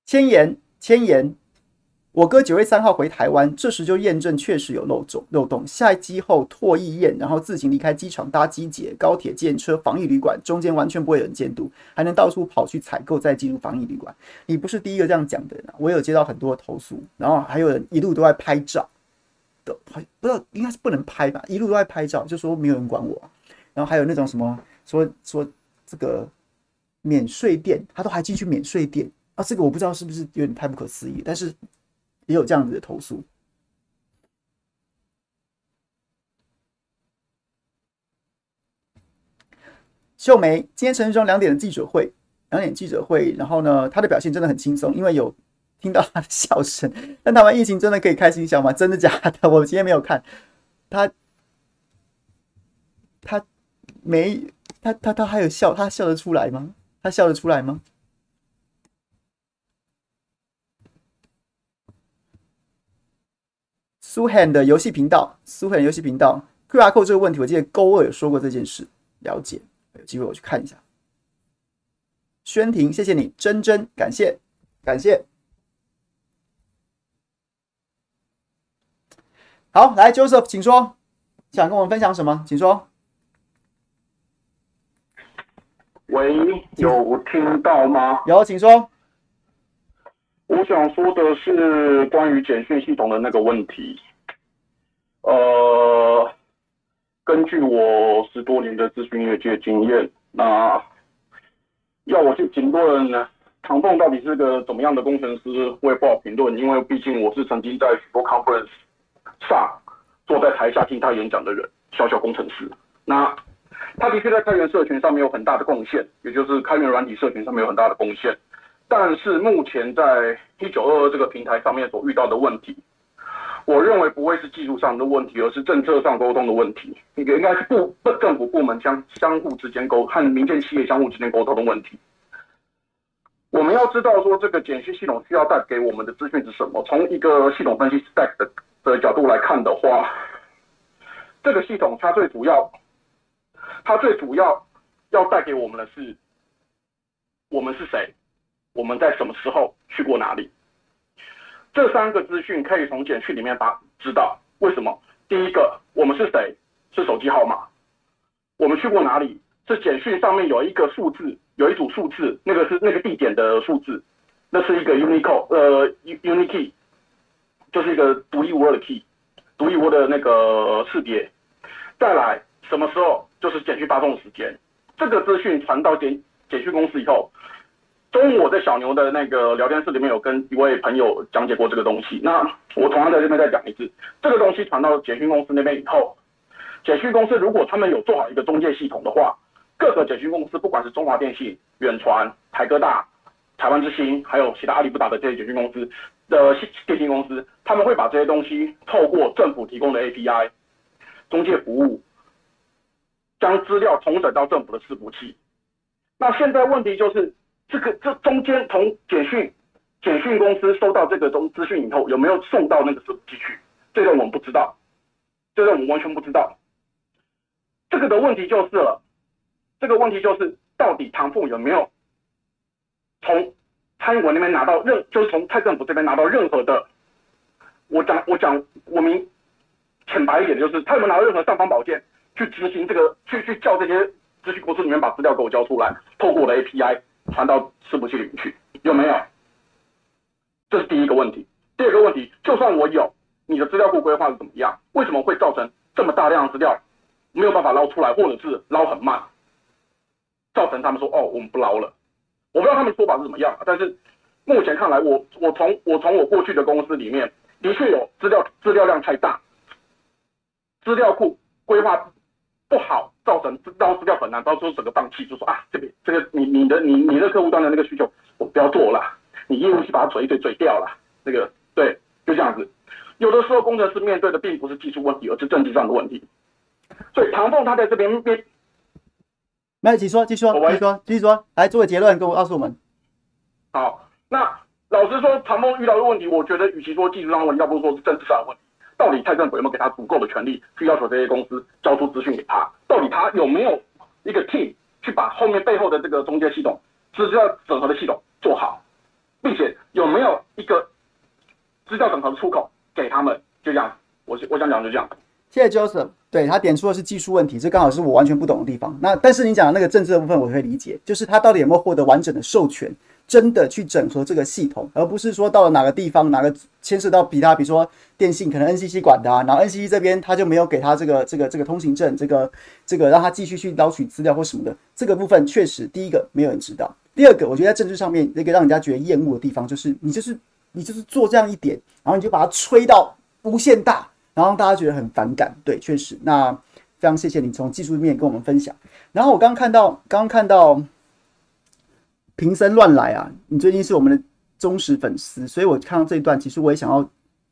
Speaker 1: 千言千言，我哥九月三号回台湾，这时就验证确实有漏洞漏洞。下机后唾液验，然后自行离开机场，搭机捷、高铁、建车、防疫旅馆，中间完全不会有人监督，还能到处跑去采购，再进入防疫旅馆。你不是第一个这样讲的人啊，我有接到很多投诉，然后还有人一路都在拍照，都不知道应该是不能拍吧，一路都在拍照，就说没有人管我。然后还有那种什么说说这个免税店，他都还进去免税店。啊，这个我不知道是不是有点太不可思议，但是也有这样子的投诉。秀梅，今天陈时中两点的记者会，两点记者会，然后呢，他的表现真的很轻松，因为有听到他的笑声。但台湾疫情真的可以开心笑吗？真的假的？我今天没有看他，他没他他他还有笑，他笑得出来吗？他笑得出来吗？苏汉的游戏频道，苏汉游戏频道，QR code 这个问题，我记得勾二有说过这件事，了解，有机会我去看一下。宣婷，谢谢你，真真感谢，感谢。好，来，Joseph，请说，想跟我们分享什么？请说。
Speaker 2: 喂，有听到吗？
Speaker 1: 有，请说。
Speaker 2: 我想说的是关于简讯系统的那个问题。呃，根据我十多年的咨询业界经验，那要我去评论呢，唐凤到底是个怎么样的工程师，我也不好评论，因为毕竟我是曾经在许多 conference 上坐在台下听他演讲的人，小小工程师。那他的确在开源社群上面有很大的贡献，也就是开源软体社群上面有很大的贡献。但是目前在一九二二这个平台上面所遇到的问题，我认为不会是技术上的问题，而是政策上沟通的问题。应该应该是部政府部门相相互之间沟和民间企业相互之间沟通的问题。我们要知道说这个简讯系统需要带给我们的资讯是什么？从一个系统分析 stack 的的角度来看的话，这个系统它最主要，它最主要要带给我们的是，我们是谁？我们在什么时候去过哪里？这三个资讯可以从简讯里面把知道。为什么？第一个，我们是谁？是手机号码。我们去过哪里？是简讯上面有一个数字，有一组数字，那个是那个地点的数字，那是一个 unique 呃 unique 就是一个独一无二的 key，独一无二的那个识别。再来，什么时候？就是简讯发送时间。这个资讯传到简简讯公司以后。中午我在小牛的那个聊天室里面有跟一位朋友讲解过这个东西。那我同样在这边再讲一次，这个东西传到简讯公司那边以后，简讯公司如果他们有做好一个中介系统的话，各个简讯公司，不管是中华电信、远传、台哥大、台湾之星，还有其他阿里不达的这些简讯公司的电信公司，他们会把这些东西透过政府提供的 API 中介服务，将资料重整到政府的伺服器。那现在问题就是。这个这中间从简讯简讯公司收到这个东资讯以后，有没有送到那个手机去？这个我们不知道，这个我们完全不知道。这个的问题就是了，这个问题就是到底唐凤有没有从蔡英文那边拿到任，就是从蔡政府这边拿到任何的？我讲我讲我明浅白一点，就是他有没有拿到任何尚方宝剑去执行这个，去去叫这些资讯公司里面把资料给我交出来，透过我的 API。传到伺服器里面去，有没有？这是第一个问题。第二个问题，就算我有，你的资料库规划是怎么样？为什么会造成这么大量的资料没有办法捞出来，或者是捞很慢，造成他们说哦，我们不捞了。我不知道他们说法是怎么样，但是目前看来我，我我从我从我过去的公司里面，的确有资料资料量太大，资料库规划不好。造成捞资料很难，到时候整个放弃，就说啊，这边这个你你的你你的客户端的那个需求，我不要做了，你业务去把它嘴一嘴嘴掉了，那个对，就这样子。有的时候工程师面对的并不是技术问题，而是政治上的问题。所以唐凤他在这边边，
Speaker 1: 来，继续说，继续说，继续说，继续说，来做个结论，跟我告诉我们。
Speaker 2: 好，那老实说，唐凤遇到的问题，我觉得与其说技术上的问题，要不说是政治上的问题。到底蔡政府有没有给他足够的权力去要求这些公司交出资讯给他？到底他有没有一个 team 去把后面背后的这个中介系统、资料整合的系统做好，并且有没有一个资料整合的出口给他们？就这样，我我想讲就这样。
Speaker 1: 谢谢 Joseph，对，他点出的是技术问题，这刚好是我完全不懂的地方。那但是你讲的那个政治的部分，我会理解，就是他到底有没有获得完整的授权？真的去整合这个系统，而不是说到了哪个地方，哪个牵涉到比他，比如说电信可能 NCC 管的啊，然后 NCC 这边他就没有给他这个这个这个通行证，这个这个让他继续去捞取资料或什么的，这个部分确实第一个没有人知道，第二个我觉得在政治上面那个让人家觉得厌恶的地方就是你就是你就是做这样一点，然后你就把它吹到无限大，然后让大家觉得很反感。对，确实，那非常谢谢你从技术面跟我们分享。然后我刚看到，刚看到。平生乱来啊！你最近是我们的忠实粉丝，所以我看到这一段，其实我也想要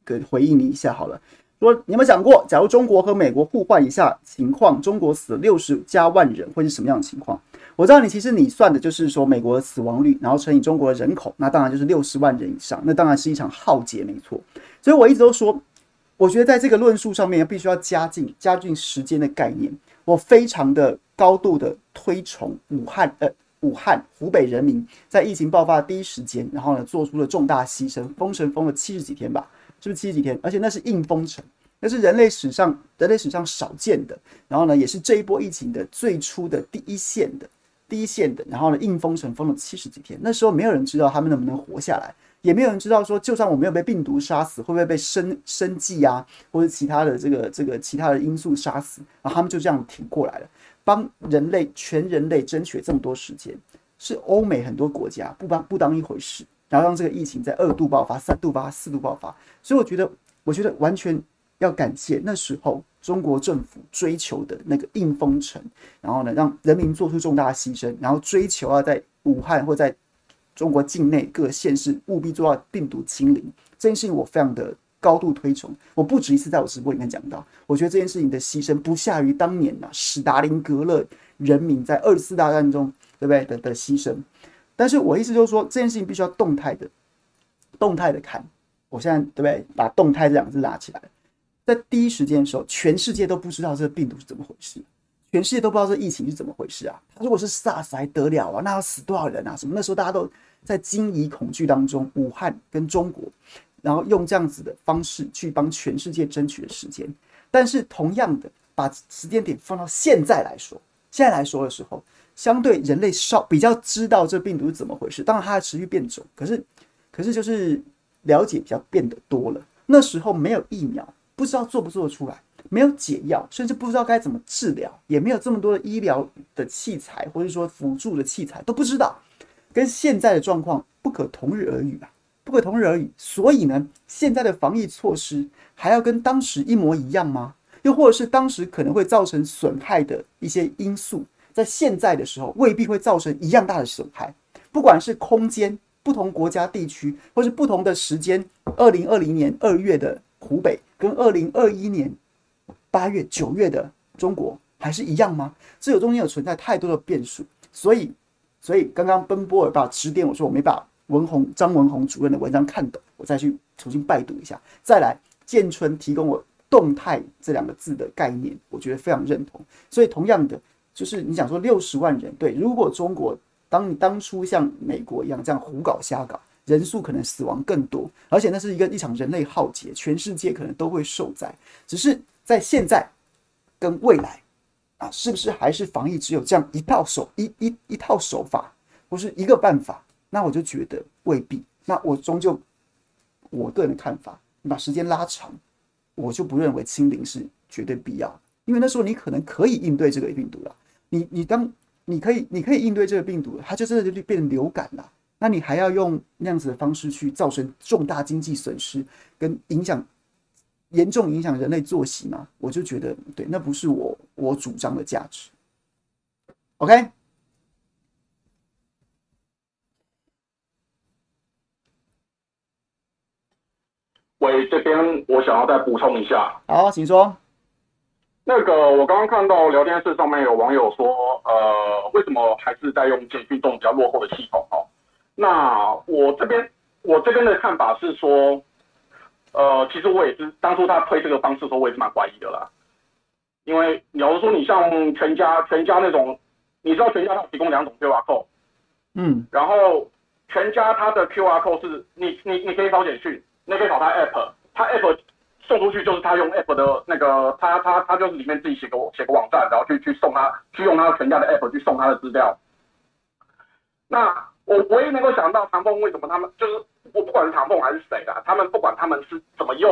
Speaker 1: 给回应你一下好了。说你有没有想过，假如中国和美国互换一下情况，中国死六十加万人，会是什么样的情况？我知道你其实你算的就是说美国的死亡率，然后乘以中国的人口，那当然就是六十万人以上，那当然是一场浩劫，没错。所以我一直都说，我觉得在这个论述上面必须要加进加进时间的概念。我非常的高度的推崇武汉呃。武汉湖北人民在疫情爆发的第一时间，然后呢，做出了重大牺牲，封城封了七十几天吧，是不是七十几天？而且那是硬封城，那是人类史上人类史上少见的。然后呢，也是这一波疫情的最初的第一线的第一线的。然后呢，硬封城封了七十几天，那时候没有人知道他们能不能活下来，也没有人知道说，就算我没有被病毒杀死，会不会被生生计啊，或者其他的这个这个其他的因素杀死？然后他们就这样挺过来了。帮人类全人类争取了这么多时间，是欧美很多国家不当不当一回事，然后让这个疫情在二度爆发、三度爆发、四度爆发。所以我觉得，我觉得完全要感谢那时候中国政府追求的那个硬封城，然后呢，让人民做出重大牺牲，然后追求要在武汉或在中国境内各县市务必做到病毒清零。这件事情我非常的。高度推崇，我不止一次在我直播里面讲到，我觉得这件事情的牺牲不下于当年呐、史达林格勒人民在二次大战中，对不对的的牺牲？但是我意思就是说，这件事情必须要动态的，动态的看。我现在对不对？把“动态”这两个字拿起来，在第一时间的时候，全世界都不知道这个病毒是怎么回事，全世界都不知道这疫情是怎么回事啊！如果是 SARS 还得了啊？那要死多少人啊？什么？那时候大家都在惊疑恐惧当中，武汉跟中国。然后用这样子的方式去帮全世界争取的时间，但是同样的，把时间点放到现在来说，现在来说的时候，相对人类稍比较知道这病毒是怎么回事，当然它还持续变种，可是，可是就是了解比较变得多了。那时候没有疫苗，不知道做不做得出来，没有解药，甚至不知道该怎么治疗，也没有这么多的医疗的器材或者说辅助的器材都不知道。跟现在的状况不可同日而语啊，不可同日而语。所以呢，现在的防疫措施还要跟当时一模一样吗？又或者是当时可能会造成损害的一些因素，在现在的时候未必会造成一样大的损害？不管是空间、不同国家地区，或是不同的时间，二零二零年二月的湖北跟二零二一年八月、九月的中国还是一样吗？这有中间有存在太多的变数，所以，所以刚刚奔波尔爸指点我说我没办法文宏张文宏主任的文章看懂，我再去重新拜读一下。再来，建春提供我“动态”这两个字的概念，我觉得非常认同。所以，同样的，就是你想说六十万人，对，如果中国当你当初像美国一样这样胡搞瞎搞，人数可能死亡更多，而且那是一个一场人类浩劫，全世界可能都会受灾。只是在现在跟未来。啊，是不是还是防疫只有这样一套手一一一套手法，或是一个办法？那我就觉得未必。那我终究我个人的看法，你把时间拉长，我就不认为清零是绝对必要。因为那时候你可能可以应对这个病毒了。你你当你可以你可以应对这个病毒，它就真的就变成流感了。那你还要用那样子的方式去造成重大经济损失跟影响？严重影响人类作息嘛？我就觉得对，那不是我我主张的价值。OK，
Speaker 2: 喂，这边我想要再补充一下。
Speaker 1: 好，请说。
Speaker 2: 那个，我刚刚看到聊天室上面有网友说，呃，为什么还是在用简讯这种比较落后的系统？哦，那我这边我这边的看法是说。呃，其实我也是当初他推这个方式的时候，我也是蛮怀疑的啦。因为，假如说你像全家，全家那种，你知道全家它提供两种 QR code，
Speaker 1: 嗯，
Speaker 2: 然后全家它的 QR code 是你你你可以扫简讯，你可以扫他 app，他 app 送出去就是他用 app 的那个，他他他就是里面自己写个写个网站，然后去去送他，去用他全家的 app 去送他的资料。那我唯一能够想到唐凤为什么他们就是。我不管是唐凤还是谁的，他们不管他们是怎么用，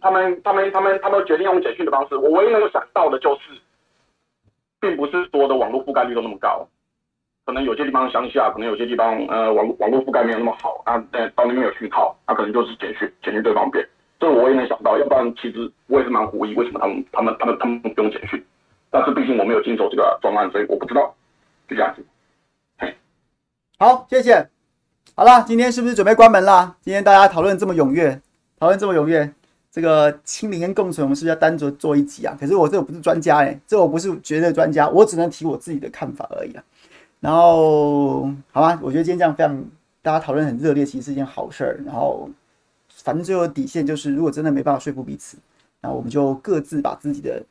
Speaker 2: 他们他们他们他们决定用简讯的方式，我唯一能够想到的就是，并不是所有的网络覆盖率都那么高，可能有些地方乡下，可能有些地方呃网网络覆盖没有那么好啊，但到那边有讯号，那、可能就是简讯简讯最方便，这我也能想到，要不然其实我也是蛮狐疑为什么他们他们他们他们不用简讯，但是毕竟我没有经手这个专案，所以我不知道，就这样子，嘿，
Speaker 1: 好，谢谢。好了，今天是不是准备关门啦？今天大家讨论这么踊跃，讨论这么踊跃，这个清零跟共存，我们是不是要单独做一集啊？可是我这个不是专家哎、这我不是绝对专家，我只能提我自己的看法而已啊。然后，好吧，我觉得今天这样非常大家讨论很热烈，其实是一件好事儿。然后，反正最后的底线就是，如果真的没办法说服彼此，那我们就各自把自己的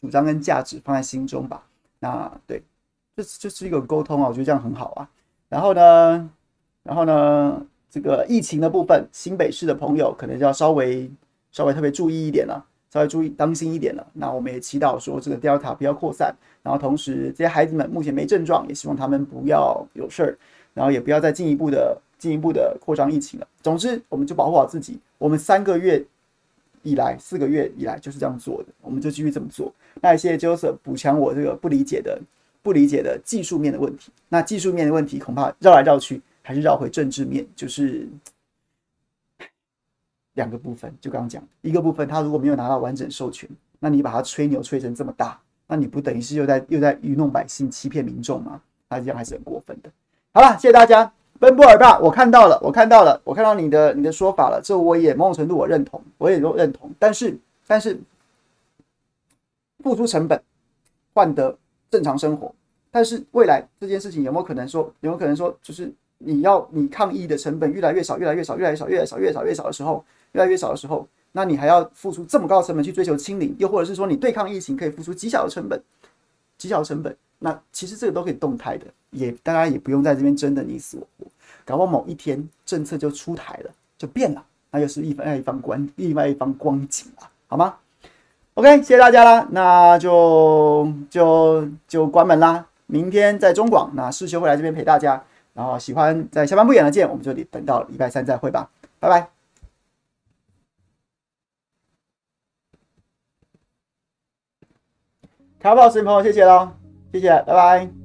Speaker 1: 主张跟价值放在心中吧。那对，这这是一个沟通啊，我觉得这样很好啊。然后呢？然后呢，这个疫情的部分，新北市的朋友可能就要稍微稍微特别注意一点了，稍微注意当心一点了。那我们也祈祷说，这个 Delta 不要扩散。然后同时，这些孩子们目前没症状，也希望他们不要有事儿，然后也不要再进一步的进一步的扩张疫情了。总之，我们就保护好自己。我们三个月以来，四个月以来就是这样做的，我们就继续这么做。那也谢谢 Joseph 补强我这个不理解的不理解的技术面的问题。那技术面的问题恐怕绕来绕去。还是绕回政治面，就是两个部分。就刚刚讲，一个部分，他如果没有拿到完整授权，那你把他吹牛吹成这么大，那你不等于是又在又在愚弄百姓、欺骗民众吗？那这样还是很过分的。好了，谢谢大家。奔波尔爸，我看到了，我看到了，我看到你的你的说法了，这我也某种程度我认同，我也都认同。但是，但是付出成本换得正常生活，但是未来这件事情有没有可能说，有没有可能说，就是？你要你抗疫的成本越来越少，越来越少，越来越少，越来越少，越少，越少的时候，越来越少的时候，那你还要付出这么高的成本去追求清零，又或者是说你对抗疫情可以付出极小的成本，极小的成本，那其实这个都可以动态的，也大家也不用在这边争得你死我活，搞不好某一天政策就出台了，就变了，那又是一番一番观，另外一方光景了，好吗？OK，谢谢大家啦，那就就就关门啦，明天在中广，那世修会来这边陪大家。然后喜欢在下班不演的见，我们就得等到礼拜三再会吧，拜拜。卡宝神朋友，谢谢喽，谢谢，拜拜。